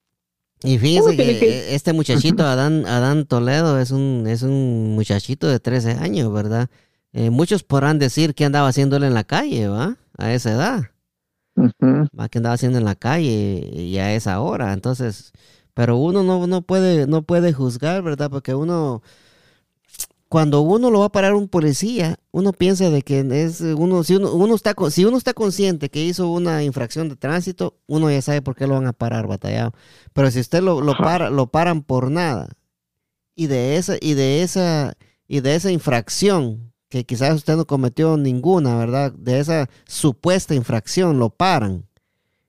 y fíjense que, este muchachito, Adán, Adán Toledo, es un, es un muchachito de 13 años, ¿verdad? Eh, muchos podrán decir que andaba haciéndole en la calle, ¿va? A esa edad. Uh que andaba haciendo en la calle y a esa hora. Entonces, pero uno no, no, puede, no puede juzgar, ¿verdad? Porque uno cuando uno lo va a parar un policía, uno piensa de que es uno si uno, está si uno está consciente que hizo una infracción de tránsito, uno ya sabe por qué lo van a parar batallado. Pero si usted lo, lo para lo paran por nada y de esa y de esa y de esa infracción que quizás usted no cometió ninguna, ¿verdad? De esa supuesta infracción lo paran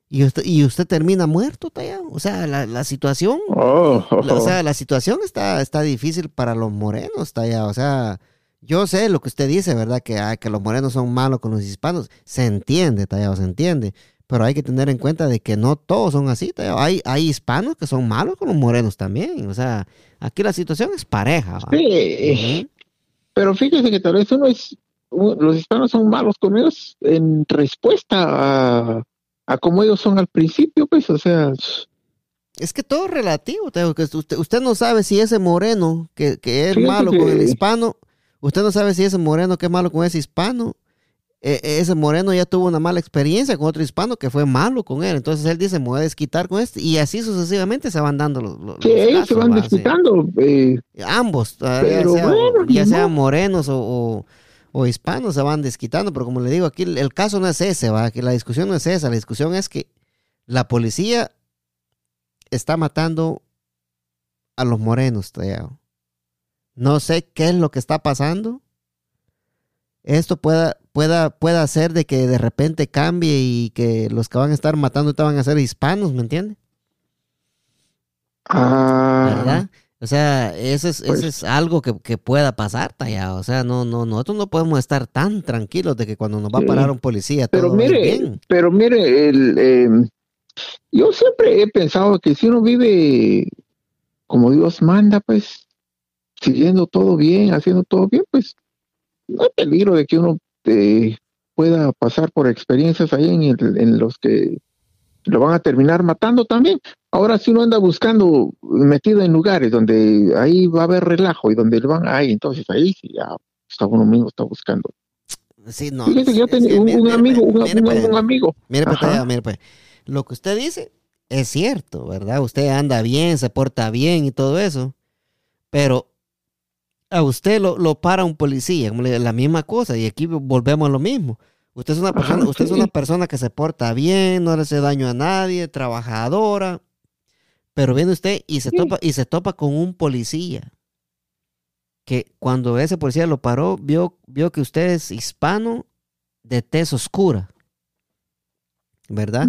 y usted, y usted termina muerto, Tallado. O sea, la, la situación, oh. o sea, la situación está, está difícil para los morenos, Tallado. O sea, yo sé lo que usted dice, ¿verdad? Que, que los morenos son malos con los hispanos. Se entiende, Tallado, se entiende. Pero hay que tener en cuenta de que no todos son así, Tallado. Hay, hay hispanos que son malos con los morenos también. O sea, aquí la situación es pareja. Sí, pero fíjese que tal vez uno es, los hispanos son malos con ellos en respuesta a a como ellos son al principio, pues, o sea... Es que todo es relativo, que usted, usted no sabe si ese moreno que, que es malo con el hispano, usted no sabe si ese moreno que es malo con ese hispano, e, e, ese moreno ya tuvo una mala experiencia con otro hispano que fue malo con él, entonces él dice, me voy a desquitar con este, y así sucesivamente se van dando los... sí, ellos se van desquitando. Eh, Ambos, ya, sean morenos o o hispanos se van desquitando, pero como le digo, aquí el, caso no es ese, ¿va? que la discusión no es esa, la discusión es que la policía está matando a los morenos, No sé qué es lo que está pasando. Esto pueda, pueda, pueda hacer de que de repente cambie y que los que van a estar matando te van a ser hispanos, ¿me entiende? Ah. ¿Verdad? O sea, eso es, eso pues es algo que, pueda pasar, Tallado. O sea, no, no, nosotros no podemos estar tan tranquilos de que cuando nos va a parar un policía pero todo mire, bien. Pero mire, el, em, yo siempre he pensado que si uno vive como Dios manda, pues, siguiendo todo bien, haciendo todo bien, pues, no hay peligro de que uno eh, pueda pasar por experiencias ahí en, en los que lo van a terminar matando también. Ahora si uno anda buscando, metido en lugares donde ahí va a haber relajo y donde lo van ahí, entonces ahí sí ya está uno mismo está buscando. Sí, no. Fíjate, yo tenía un, amigo, un, pues, amigo. Mire, pues, mire, pues, lo que usted dice es cierto, ¿verdad? Usted anda bien, se porta bien y todo eso, pero a usted lo, lo para un policía, como la misma cosa, y aquí volvemos a lo mismo. Usted es una persona, usted es una persona que se porta bien, no le hace daño a nadie, trabajadora. Pero viene usted y se topa, y se topa con un policía. Que cuando ese policía lo paró, vio, vio que usted es hispano de tez oscura. ¿Verdad?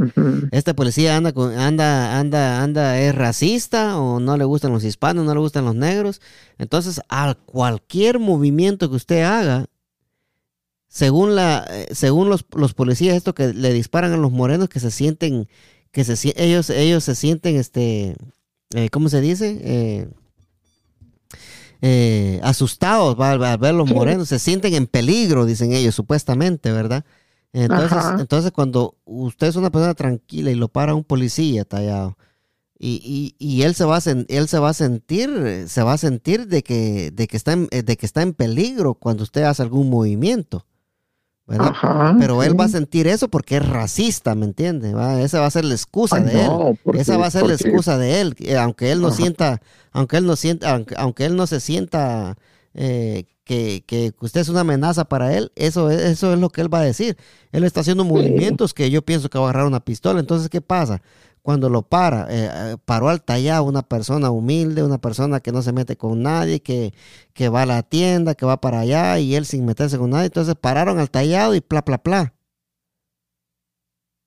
Este policía anda con, anda, anda, anda, es racista o no le gustan los hispanos, no le gustan los negros. Entonces, a cualquier movimiento que usted haga, según la eh, según los, los, policías esto que le disparan a los morenos que se sienten que se ellos ellos se sienten este eh, cómo se dice eh, asustados al ver los morenos se sienten en peligro dicen ellos supuestamente verdad entonces entonces cuando usted es una persona tranquila y lo para un policía tallado y, y, y, él se va a él se va a sentir se va a sentir de que de que está en, de que está en peligro cuando usted hace algún movimiento pero él va a sentir eso porque es racista, ¿me entiende? Esa va a ser la excusa de él. Esa va a ser la excusa de él, aunque él no sienta, aunque él no sienta, aunque, él no se sienta eh, que, que usted es una amenaza para él, eso, eso es lo que él va a decir. Él está haciendo movimientos que yo pienso que va a agarrar una pistola. Entonces, ¿qué pasa? Cuando lo para, eh, eh, paró al tallado una persona humilde, una persona que no se mete con nadie, que, que va a la tienda, que va para allá y él sin meterse con nadie. Entonces pararon al tallado y pla, pla, pla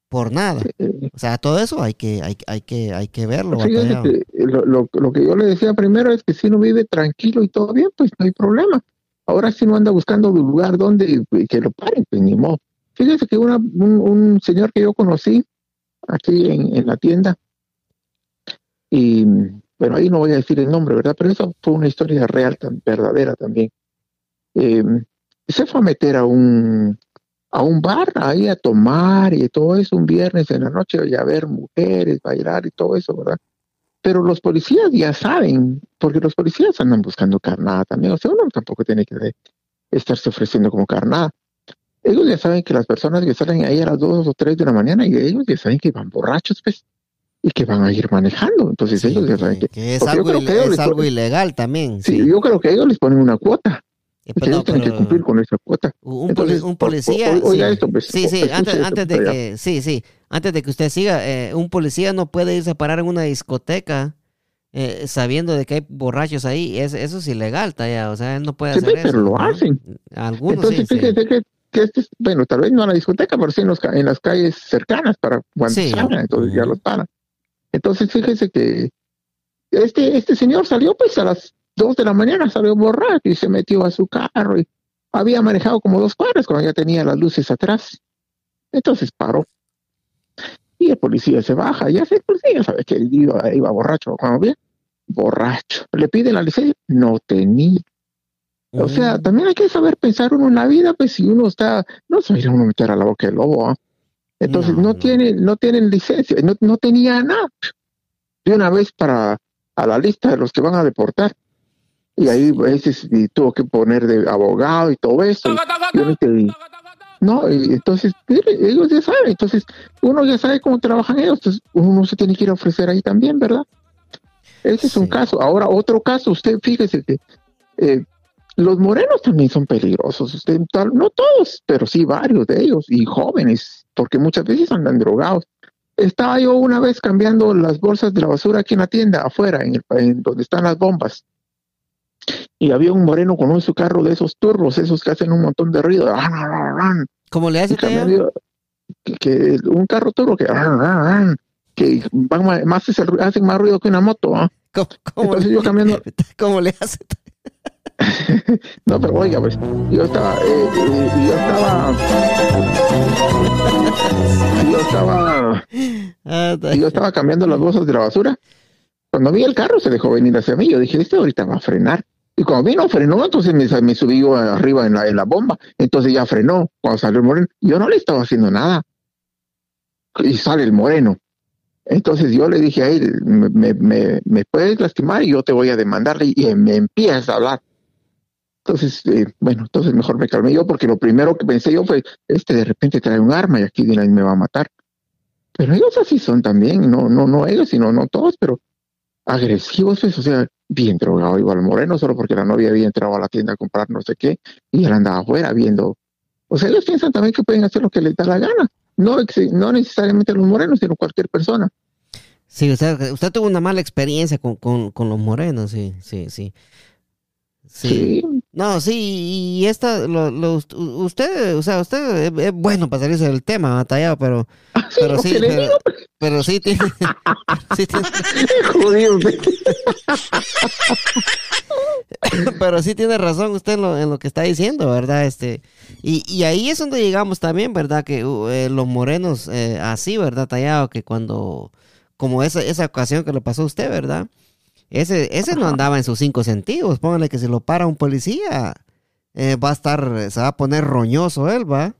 por nada. O sea, todo eso hay que, hay, hay que, hay que verlo. lo, lo, que yo le decía primero es que si uno vive tranquilo y todo bien, pues no hay problema. Ahora si no anda buscando un lugar donde que lo paren, pues ni modo. Fíjese que una, un, señor que yo conocí aquí en, la tienda, y bueno, ahí no voy a decir el nombre, ¿verdad? Pero esa fue una historia real, tan verdadera también. Eh, se fue a meter a un, a un bar ahí a tomar y todo eso un viernes en la noche y a ver mujeres, bailar y todo eso, ¿verdad? Pero los policías ya saben, porque los policías andan buscando carnada también, o sea, uno tampoco tiene que estarse ofreciendo como carnada. Ellos ya saben que las personas que salen ahí a las dos o tres de la mañana y ellos ya saben que van borrachos, pues, y que van a ir manejando. Entonces ellos ya saben que, es, algo, es algo, ilegal también. Sí, yo creo que ellos les ponen una cuota. Eh, ellos tienen que cumplir con esa cuota. Un, policía. sí, sí, antes, de que, sí, sí, antes de que usted siga, eh, un policía no puede irse a parar en una discoteca eh, sabiendo de que hay borrachos ahí. Es, eso es ilegal, talla. O sea, él no puede hacer eso. Pero lo hacen. Algunos Entonces, sí, fíjese que, que este, bueno, tal vez no a la discoteca, pero sí en, los, en las calles cercanas para cuando salgan, entonces ya los paran. Entonces, fíjese que este, este señor salió pues a las dos de la mañana salió borracho y se metió a su carro y había manejado como dos cuadras cuando ya tenía las luces atrás. Entonces paró. Y el policía se baja, ya sé, el policía sabe que él iba, iba borracho, cuando bien, borracho. Le pide la licencia, no tenía. O sea, mm. también hay que saber pensar uno en la vida, pues si uno está, no se va a ir a uno a meter a la boca del lobo, ¿ah? Entonces no, tiene, no tienen licencia, no, no tenía nada. De una vez para a la lista de los que van a deportar. Y ahí a veces tuvo que poner de abogado y todo eso. no, y entonces ellos ya saben, entonces uno ya sabe cómo trabajan ellos, entonces uno se tiene que ir a ofrecer ahí también, ¿verdad? Ese es un caso. Ahora, otro caso, usted fíjese que eh, los morenos también son peligrosos, usted, no todos, pero sí varios de ellos, y jóvenes, porque muchas veces andan drogados. Estaba yo una vez cambiando las bolsas de la basura aquí en la tienda, afuera, en, el, en donde están las bombas y había un moreno con un su carro de esos turros, esos que hacen un montón de ruido. ¿Cómo le hace que, un carro turro que que van más, hacen más ruido que una moto. ¿ah? ¿Cómo, Entonces yo cambiando. ¿Cómo le hace? no, pero oiga, pues yo estaba, eh, eh, yo estaba, yo estaba, ah, yo estaba cambiando las bolsas de la basura. Cuando vi el carro se dejó venir hacia mí. Yo dije, este ahorita va a frenar. Y cuando vino, frenó, entonces me, me subí arriba en la, en la bomba. Entonces ya frenó cuando salió el moreno. Yo no le estaba haciendo nada. Y sale el moreno. Entonces yo le dije a él, me, me, me puedes lastimar y yo te voy a demandar. Y me empieza a hablar. Entonces, eh, bueno, entonces mejor me calmé yo porque lo primero que pensé yo fue, este de repente trae un arma y aquí viene me va a matar. Pero ellos así son también, no, no, no ellos, sino no todos, pero agresivos, pues, o sea, bien drogado igual Moreno, solo porque la novia había entrado a la tienda a comprar no sé qué, y él andaba afuera viendo. O sea, ellos piensan también que pueden hacer lo que les da la gana. No, no necesariamente los morenos, sino cualquier persona. Sí, usted, usted tuvo una mala experiencia con, con, con los morenos, sí, sí, sí. Sí. No, sí, y esta, lo, lo, usted, o sea, usted es, bueno para salirse del tema, batallado, pero, pero sí, pero, sí tiene, sí tiene pero sí tiene razón usted en lo, en lo, que está diciendo, ¿verdad? Este, y, y ahí es donde llegamos también, ¿verdad? Que uh, eh, los morenos, eh, así, ¿verdad? Tallado, que cuando, como esa, esa ocasión que le pasó a usted, ¿verdad? Ese, ese no andaba en sus cinco sentidos. Póngale que si lo para un policía, eh, va a estar, se va a poner roñoso él, va.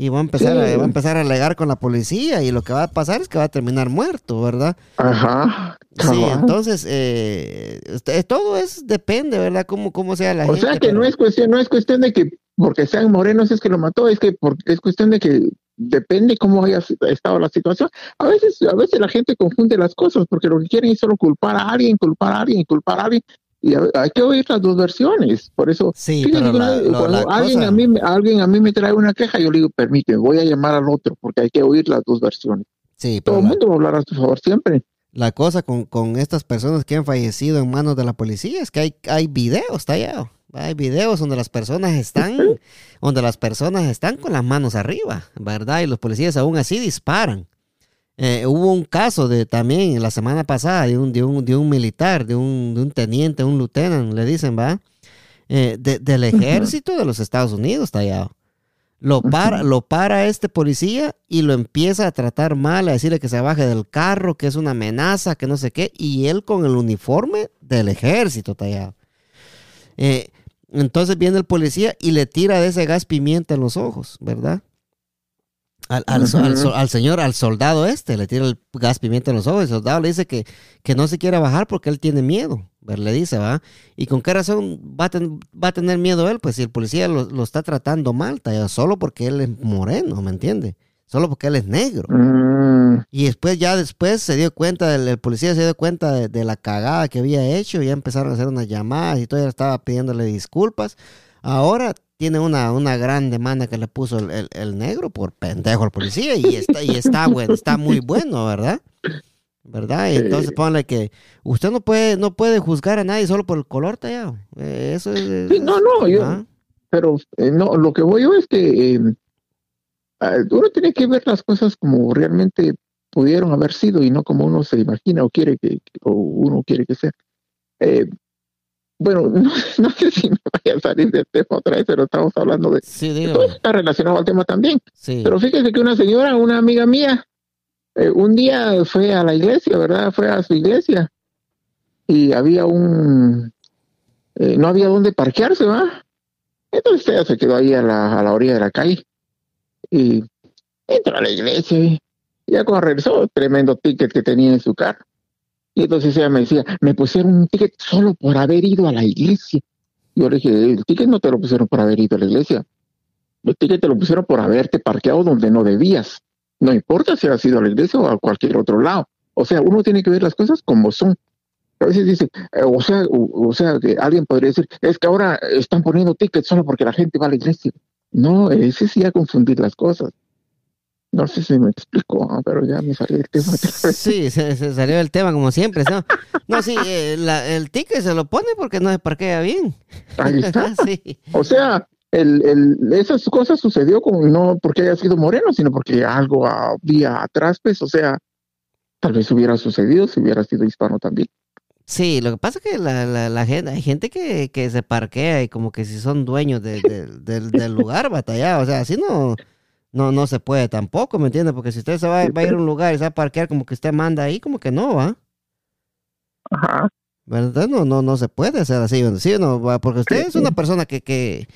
Y va a empezar, a, va a empezar a alegar con la policía y lo que va a pasar es que va a terminar muerto, ¿verdad? Ajá. Sí, entonces eh, todo es depende, ¿verdad? Cómo, cómo sea la gente. O sea que no es cuestión, no es cuestión de que porque sean morenos es que lo mató, es que es cuestión de que depende cómo haya estado la situación. A veces, a veces la gente confunde las cosas porque lo que quieren es solo culpar a alguien, culpar a alguien, culpar a alguien y hay que oír las dos versiones. Por eso, sí, pero cuando alguien, a mí, alguien a mí me trae una queja, yo le digo, permíteme, voy a llamar al otro, porque hay que oír las dos versiones. Sí, Todo el mundo va a hablar a su favor siempre. La cosa con, con, estas personas que han fallecido en manos de la policía es que hay, hay videos, tallado. Hay videos donde las personas están, donde las personas están con las manos arriba, ¿verdad? Y los policías aún así disparan. Eh, hubo un caso de también la semana pasada de un, de un, de un militar, de un, de un teniente, un lieutenant, le dicen, ¿va? Eh, del ejército de los Estados Unidos, tallado. Lo para, lo para este policía y lo empieza a tratar mal, a decirle que se baje del carro, que es una amenaza, que no sé qué, y él con el uniforme del ejército tallado. Eh, entonces viene el policía y le tira de ese gas pimienta en los ojos, ¿verdad? Al, al, señor, al soldado este, le tira el gas pimienta en los ojos. El soldado le dice que, que no se quiere bajar porque él tiene miedo. Le dice, ¿va? ¿Y con qué razón va a, va a tener miedo él? Pues si el policía lo, está tratando mal, solo porque él es moreno, ¿me entiende? Solo porque él es negro. Mm. Y después, ya después se dio cuenta, el, policía se dio cuenta de, la cagada que había hecho. Y ya empezaron a hacer unas llamadas y todo, ya estaba pidiéndole disculpas. Ahora tiene una, una gran demanda que le puso el, negro por pendejo al policía y está, y está bueno, está muy bueno, ¿verdad? ¿Verdad? Entonces ponle que usted no puede, no puede juzgar a nadie solo por el color tallado. Eh, eso es, no, no, yo, pero eh, no, lo que voy yo es que eh, ah, uno tiene que ver las cosas como realmente pudieron haber sido y no como uno se imagina o quiere que, o uno quiere que sea. Bueno, no, sé si me vaya a salir del tema otra vez, pero estamos hablando de... Sí, Todo está relacionado al tema también. Sí. Pero fíjese que una señora, una amiga mía, eh, un día fue a la iglesia, ¿verdad? Fue a su iglesia y había un... Eh, no había dónde parquearse, ¿va? Entonces ella se quedó ahí a la, a la orilla de la calle y entró a la iglesia y ya cuando regresó, tremendo ticket que tenía en su carro. Y entonces ella me decía, me pusieron un ticket solo por haber ido a la iglesia. Yo le dije, el ticket no te lo pusieron por haber ido a la iglesia. El ticket te lo pusieron por haberte parqueado donde no debías. No importa si has ido a la iglesia o a cualquier otro lado. O sea, uno tiene que ver las cosas como son. A veces dice, eh, o sea, o, sea, que alguien podría decir, es que ahora están poniendo tickets solo porque la gente va a la iglesia. No, ese sí a confundir las cosas. No sé si me explico, pero ya me salió el tema. Sí, se, salió el tema como siempre. No, no sí, eh, el ticket se lo pone porque no se parquea bien. Ahí está. O sea, el, el, esas cosas sucedió con, no porque haya sido moreno, sino porque algo había atrás, pues, o sea, tal vez hubiera sucedido si hubiera sido hispano también. Sí, lo que pasa es que la, la, gente, hay gente que, que, se parquea y como que si son dueños del, del lugar batallado, o sea, así no no, no se puede tampoco, ¿me entiende? Porque si usted se va, a ir a un lugar y se va a parquear como que usted manda ahí, como que no, ¿va? Ajá. ¿Verdad? No, no, no se puede hacer así, ¿sí? No, porque usted es una persona que, que,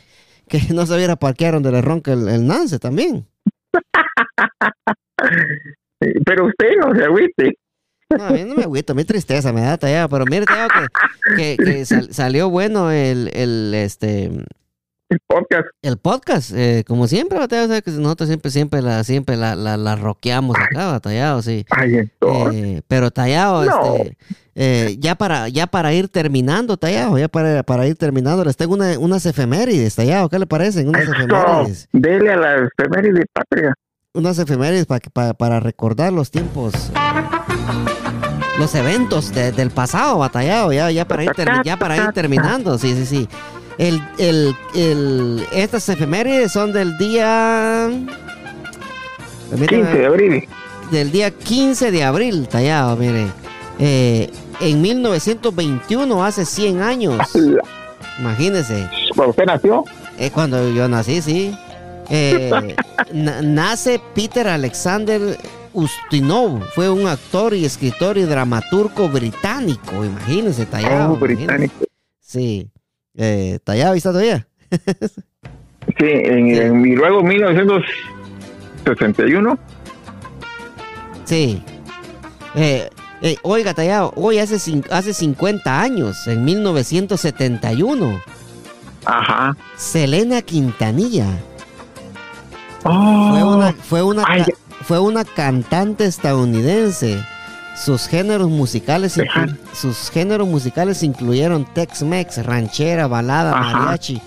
que no se viera parquear donde le ronca el, el nance también. Pero usted no se agüite. No, a mí no me agüito, mi tristeza me da tallado, pero mire, tallado que, que, que salió bueno el, el, este, el podcast. El podcast, eh, como siempre, batallado, que nosotros siempre, siempre la, siempre la, la, la roqueamos acá, batallado, sí. eh, pero tallado, este, eh, ya para, ya para ir terminando, tallado, ya para, para ir terminando, les tengo una, unas efemérides, tallado, ¿qué le parecen? Unas efemérides. Dele a las efemérides, patria. Unas efemérides para, para, para recordar los tiempos los eventos del pasado batallado, ya, ya, para ir ya para ir terminando, sí, sí, sí. El, el, el, estas efemérides son del día... 15 de abril. Del día 15 de abril, tallado, mire. Eh, en 1921, hace 100 años. Imagínese. ¿Cuando usted nació? Es cuando yo nací, sí. Eh, nace Peter Alexander Ustinov. Fue un actor y escritor y dramaturgo británico. Imagínese, tallado. Oh, británico. Sí. Eh, ¿Tallado está todavía? sí, en, y luego 1961. Sí. Eh, eh, oiga, Tallado, hoy hace, hace 50 años, en 1971. Ajá. Selena Quintanilla. Oh, fue una, fue una, fue una cantante estadounidense Sus géneros musicales, sus géneros musicales incluyeron Tex-Mex, ranchera, balada, mariachi,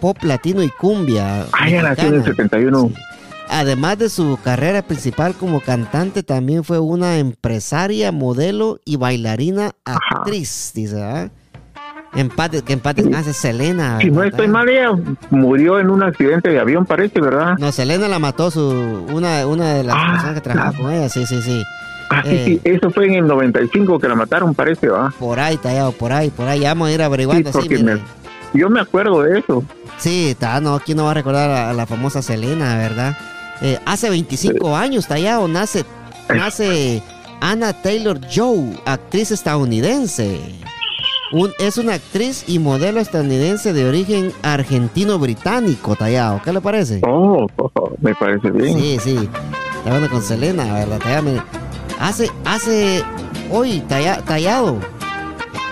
pop latino y cumbia. Ah, ya nació en el 71. Además de su carrera principal como cantante, también fue una empresaria, modelo y bailarina actriz, dice, ¿ah? Empate, que empate hace Selena. Si no estoy mal, ella murió en un accidente de avión, parece, ¿verdad? No, Selena la mató su una, una de las ah, personas que trabajaba con ella, sí, sí, sí. Ah, sí, sí, eh, eso fue en el 95 que la mataron, parece, ¿va? Por ahí, tallado, por ahí, por ahí, vamos a ir averiguando. Sí, porque yo me acuerdo de eso. Sí, está, no, ¿quién no va a recordar a, la famosa Selena, verdad? Eh, hace 25 años, tallado, nace, nace Anna Taylor Joe, actriz estadounidense es una actriz y modelo estadounidense de origen argentino-británico, Tallado. ¿Qué le parece? Oh, me parece bien. Sí, sí. Está hablando con Selena, ¿verdad? Tallado. Hace, hace, hoy, Tallado.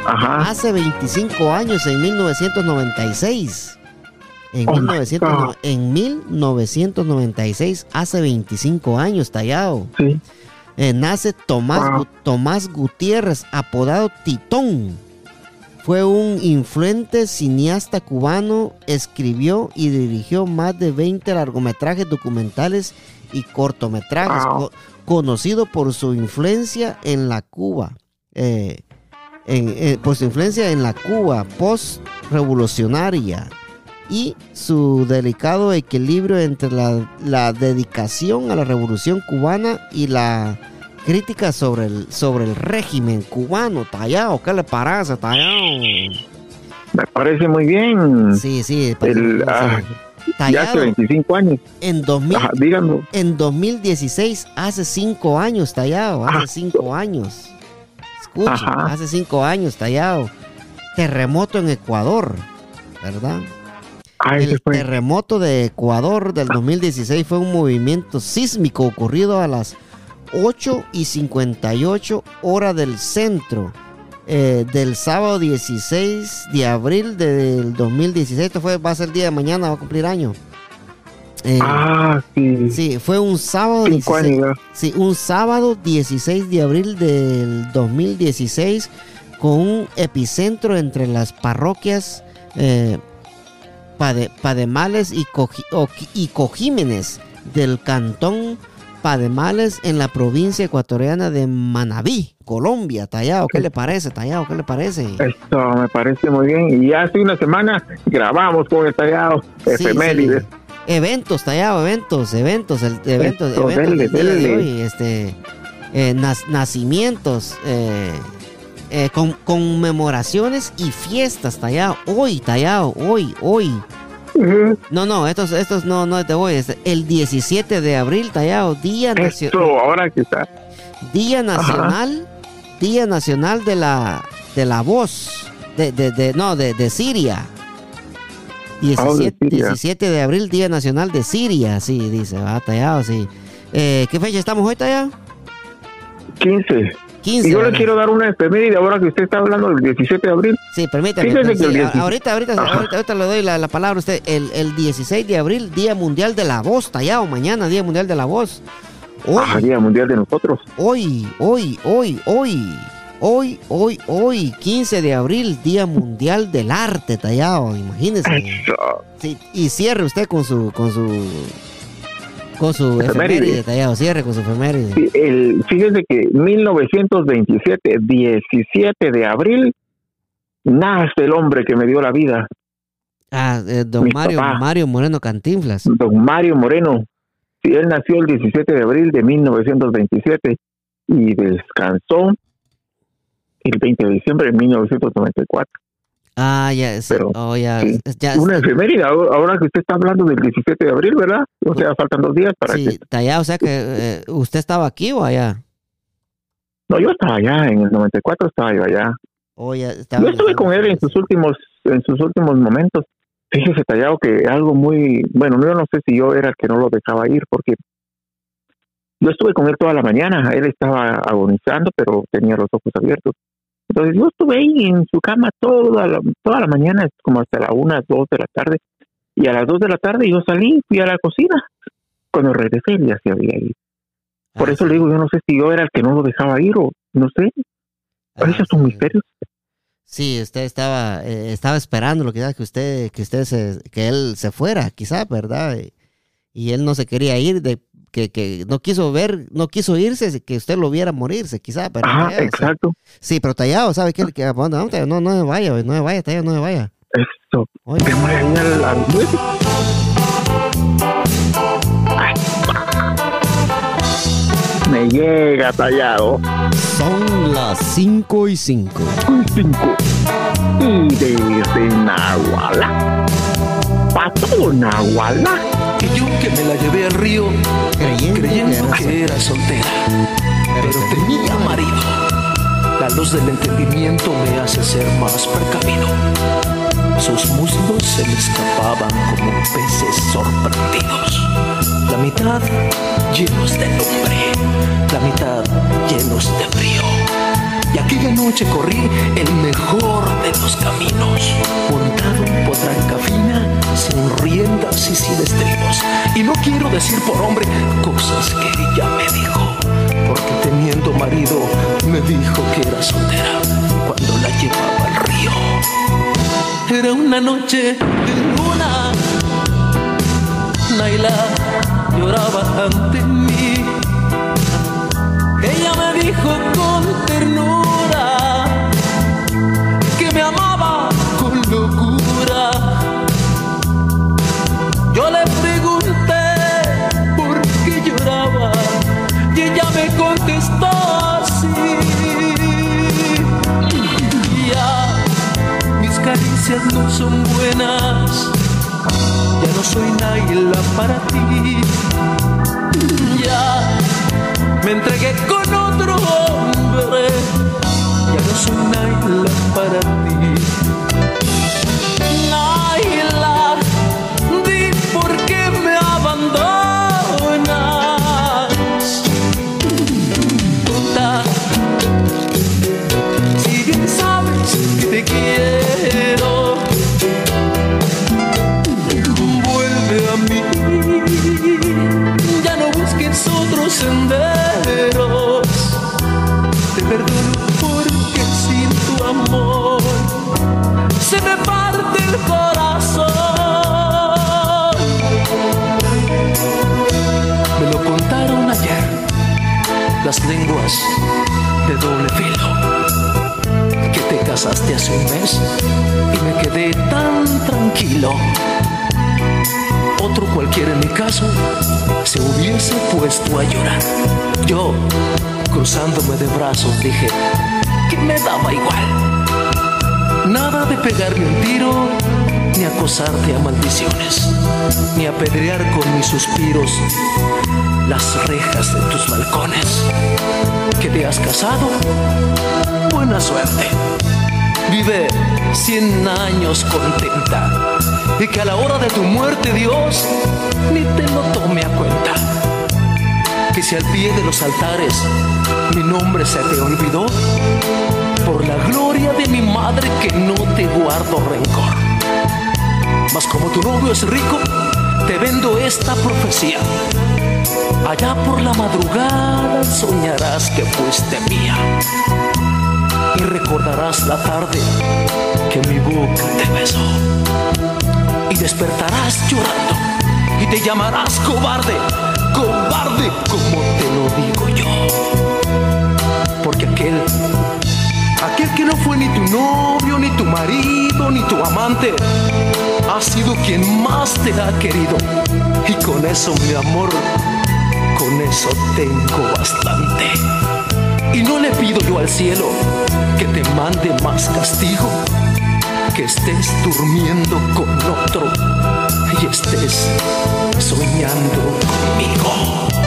Ajá. Hace 25 años, en 1996. En, en 1996, hace 25 años, Tallado. Sí. Eh, nace Tomás, Tomás Gutiérrez, apodado Titón fue un influente cineasta cubano, escribió y dirigió más de 20 largometrajes documentales y cortometrajes, conocido por su influencia en la Cuba, eh, eh, por su influencia en la Cuba post-revolucionaria y su delicado equilibrio entre la dedicación a la revolución cubana y la crítica sobre el, sobre el régimen cubano, Tallado. ¿Qué le parece, Tallado? Me parece muy bien. Sí, sí. Ah, ya hace 25 años. En, 2000, en 2016, hace 5 años, Tallado. Hace 5 años. Escucha, hace 5 años, Tallado. Terremoto en Ecuador, ¿verdad? el terremoto de Ecuador del 2016 fue un movimiento sísmico ocurrido a las 8 y 58 hora del centro. Eh, del sábado 16 de abril del 2016. Esto fue, va a ser el día de mañana, va a cumplir año. Eh, ah, sí. Sí, fue un sábado. 16, sí, un sábado 16 de abril del 2016 con un epicentro entre las parroquias eh, Pademales y, y Cojímenes del cantón Pademales en la provincia ecuatoriana de Manabí, Colombia. Tallado, ¿qué le parece? Tallado, ¿qué le parece? Esto me parece muy bien. Y hace una semana grabamos con el Tallado efemérides. Eventos, Tallado, eventos, eventos, el, eventos, eventos hoy, este, eh, nacimientos, eh, eh, con, conmemoraciones y fiestas, Tallado. Hoy, Tallado, hoy, hoy. No, no, estos, estos no, no te voy. Es el 17 de abril, tallado, Día Nacional. ahora está. Día Nacional, Día Nacional de la, de la Voz, de, de, de no, de, de Siria. 17, de abril, Día Nacional de Siria, sí, dice, va, tallado, sí. Eh, ¿Qué fecha estamos hoy, tallado? 15 y yo le quiero dar una efeméride ahora que usted está hablando del 17 de abril. Sí, permítame. ahorita, ahorita, ahorita, le doy la, palabra a usted. El, el, 16 de abril, Día Mundial de la Voz, tallado. Mañana, Día Mundial de la Voz. Hoy, ah, Día Mundial de nosotros. Hoy, hoy, hoy, hoy. Hoy, hoy, hoy, 15 de abril, Día Mundial del Arte, tallado. Imagínese. Sí, y cierre usted con su, con su con su efeméride, detallado, cierre con su efeméride. Sí, el, fíjense que 1927, 17 de abril, nace el hombre que me dio la vida. Ah, eh, don Mario, Mario Moreno Cantinflas. Don Mario Moreno. Sí, él nació el 17 de abril de 1927 y descansó el 20 de diciembre de 1994. Ah, ya, Pero, oh, ya, Una efeméride, ahora que usted está hablando del 17 de abril, ¿verdad? O sea, faltan dos días para sí, que... allá, o sea que eh, usted estaba aquí o allá. No, yo estaba allá, en el 94 estaba yo allá. Oh, yo estuve con él en sus últimos, en sus últimos momentos. Fíjese, Tallado, que algo muy, bueno, yo no sé si yo era el que no lo dejaba ir, porque yo estuve con él toda la mañana, él estaba agonizando, pero tenía los ojos abiertos. Entonces yo estuve ahí en su cama toda la, toda la mañana, como hasta las una, dos de la tarde. Y a las dos de la tarde yo salí, fui a la cocina. Cuando regresé ya se había ido. Por ah, eso le digo, yo no sé si yo era el que no lo dejaba ir o no sé. Esos son misterios. Sí, usted estaba, eh, estaba esperando lo que que usted, que usted se, que él se fuera, quizá, ¿verdad? Y, y él no se quería ir, de, que, que, no quiso ver, no quiso irse, que usted lo viera morirse, quizá, pero Ajá, tallado, o sea, exacto. sí, pero tallado, ¿sabe qué? Que, no, no, no, no me vaya, no me vaya, tallado, no me vaya. Eso. Oye. Ahí al- al Me llega tallado. Son las 5 y 5. Un cinco. Y desde Nahuala. Pa' todo Nahuala. Yo que me la llevé al río Creyendo, creyendo que era soltera, pero tenía marido. La luz del entendimiento me hace ser más precavido. Sus muslos se me escapaban como peces sorprendidos. La mitad llenos de lumbre, la mitad llenos de frío. Y aquella noche corrí el mejor de los caminos, montado en potranca fina, sin riendas y sin estribos. Y no quiero decir por hombre cosas que ella me dijo, porque teniendo marido me dijo que era soltera cuando la llevaba al río. Era una noche de luna, Naila lloraba ante mí. Ella me dijo con no son buenas, ya no soy Naila para ti. Ya me entregué con otro hombre, ya no soy Naila para ti. Caso se hubiese puesto a llorar. Yo, cruzándome de brazos, dije que me daba igual. Nada de pegarme un tiro, ni acosarte a maldiciones, ni apedrear con mis suspiros las rejas de tus balcones. Que te has casado, buena suerte. Vive cien años contenta y que a la hora de tu muerte Dios ni te lo tome a cuenta. Que si al pie de los altares mi nombre se te olvidó, por la gloria de mi madre que no te guardo rencor. Mas como tu novio es rico, te vendo esta profecía. Allá por la madrugada soñarás que fuiste mía. Y recordarás la tarde que mi boca te besó. Y despertarás llorando y te llamarás cobarde, cobarde como te lo digo yo. Porque aquel, aquel que no fue ni tu novio, ni tu marido, ni tu amante, ha sido quien más te ha querido. Y con eso, mi amor, con eso tengo bastante. Y no le pido yo al cielo que te mande más castigo, que estés durmiendo con otro y estés soñando conmigo.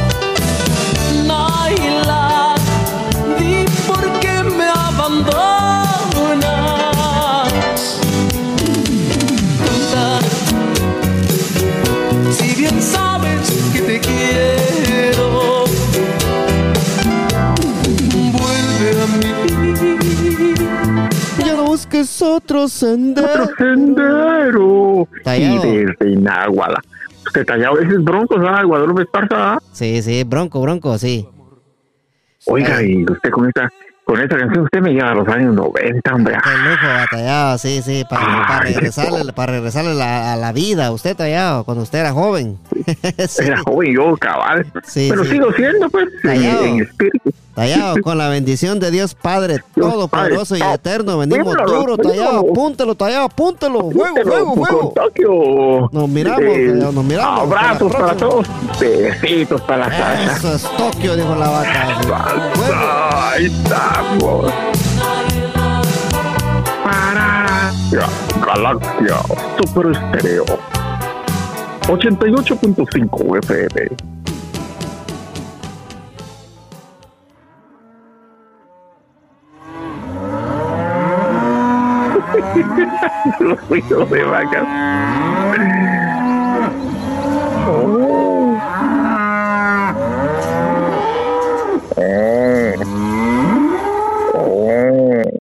Busques otro sendero. Otro sendero. Tallado. Y desde Nahuala. Usted tallado, ese es Broncos, ¿ah? Guadalupe Esparza, ¿ah? Sí, sí, bronco, bronco, sí. Oiga, y usted con esa, con esa canción usted me lleva a los años 90, hombre. Qué lujo, batallado, sí, sí, para, para regresarle, para regresarle la- a la vida, usted tallado, cuando usted era joven. Sí, Era joven yo, cabal. Sí, Pero sí. sigo siendo, pues, en espíritu. Tallado, con la bendición de Dios Padre Todopoderoso y eterno, venimos duro, tallado, apúntelo, tallado, apúntelo, fuego, fuego, fuego. Tokio. Nos miramos, Eh, nos miramos. Abrazos para todos. Besitos para la casa. Eso es Tokio, dijo la vaca. Ahí estamos. Para Galaxia Super Estéreo 88.5 FM. Los ruidos de vacas. Oh.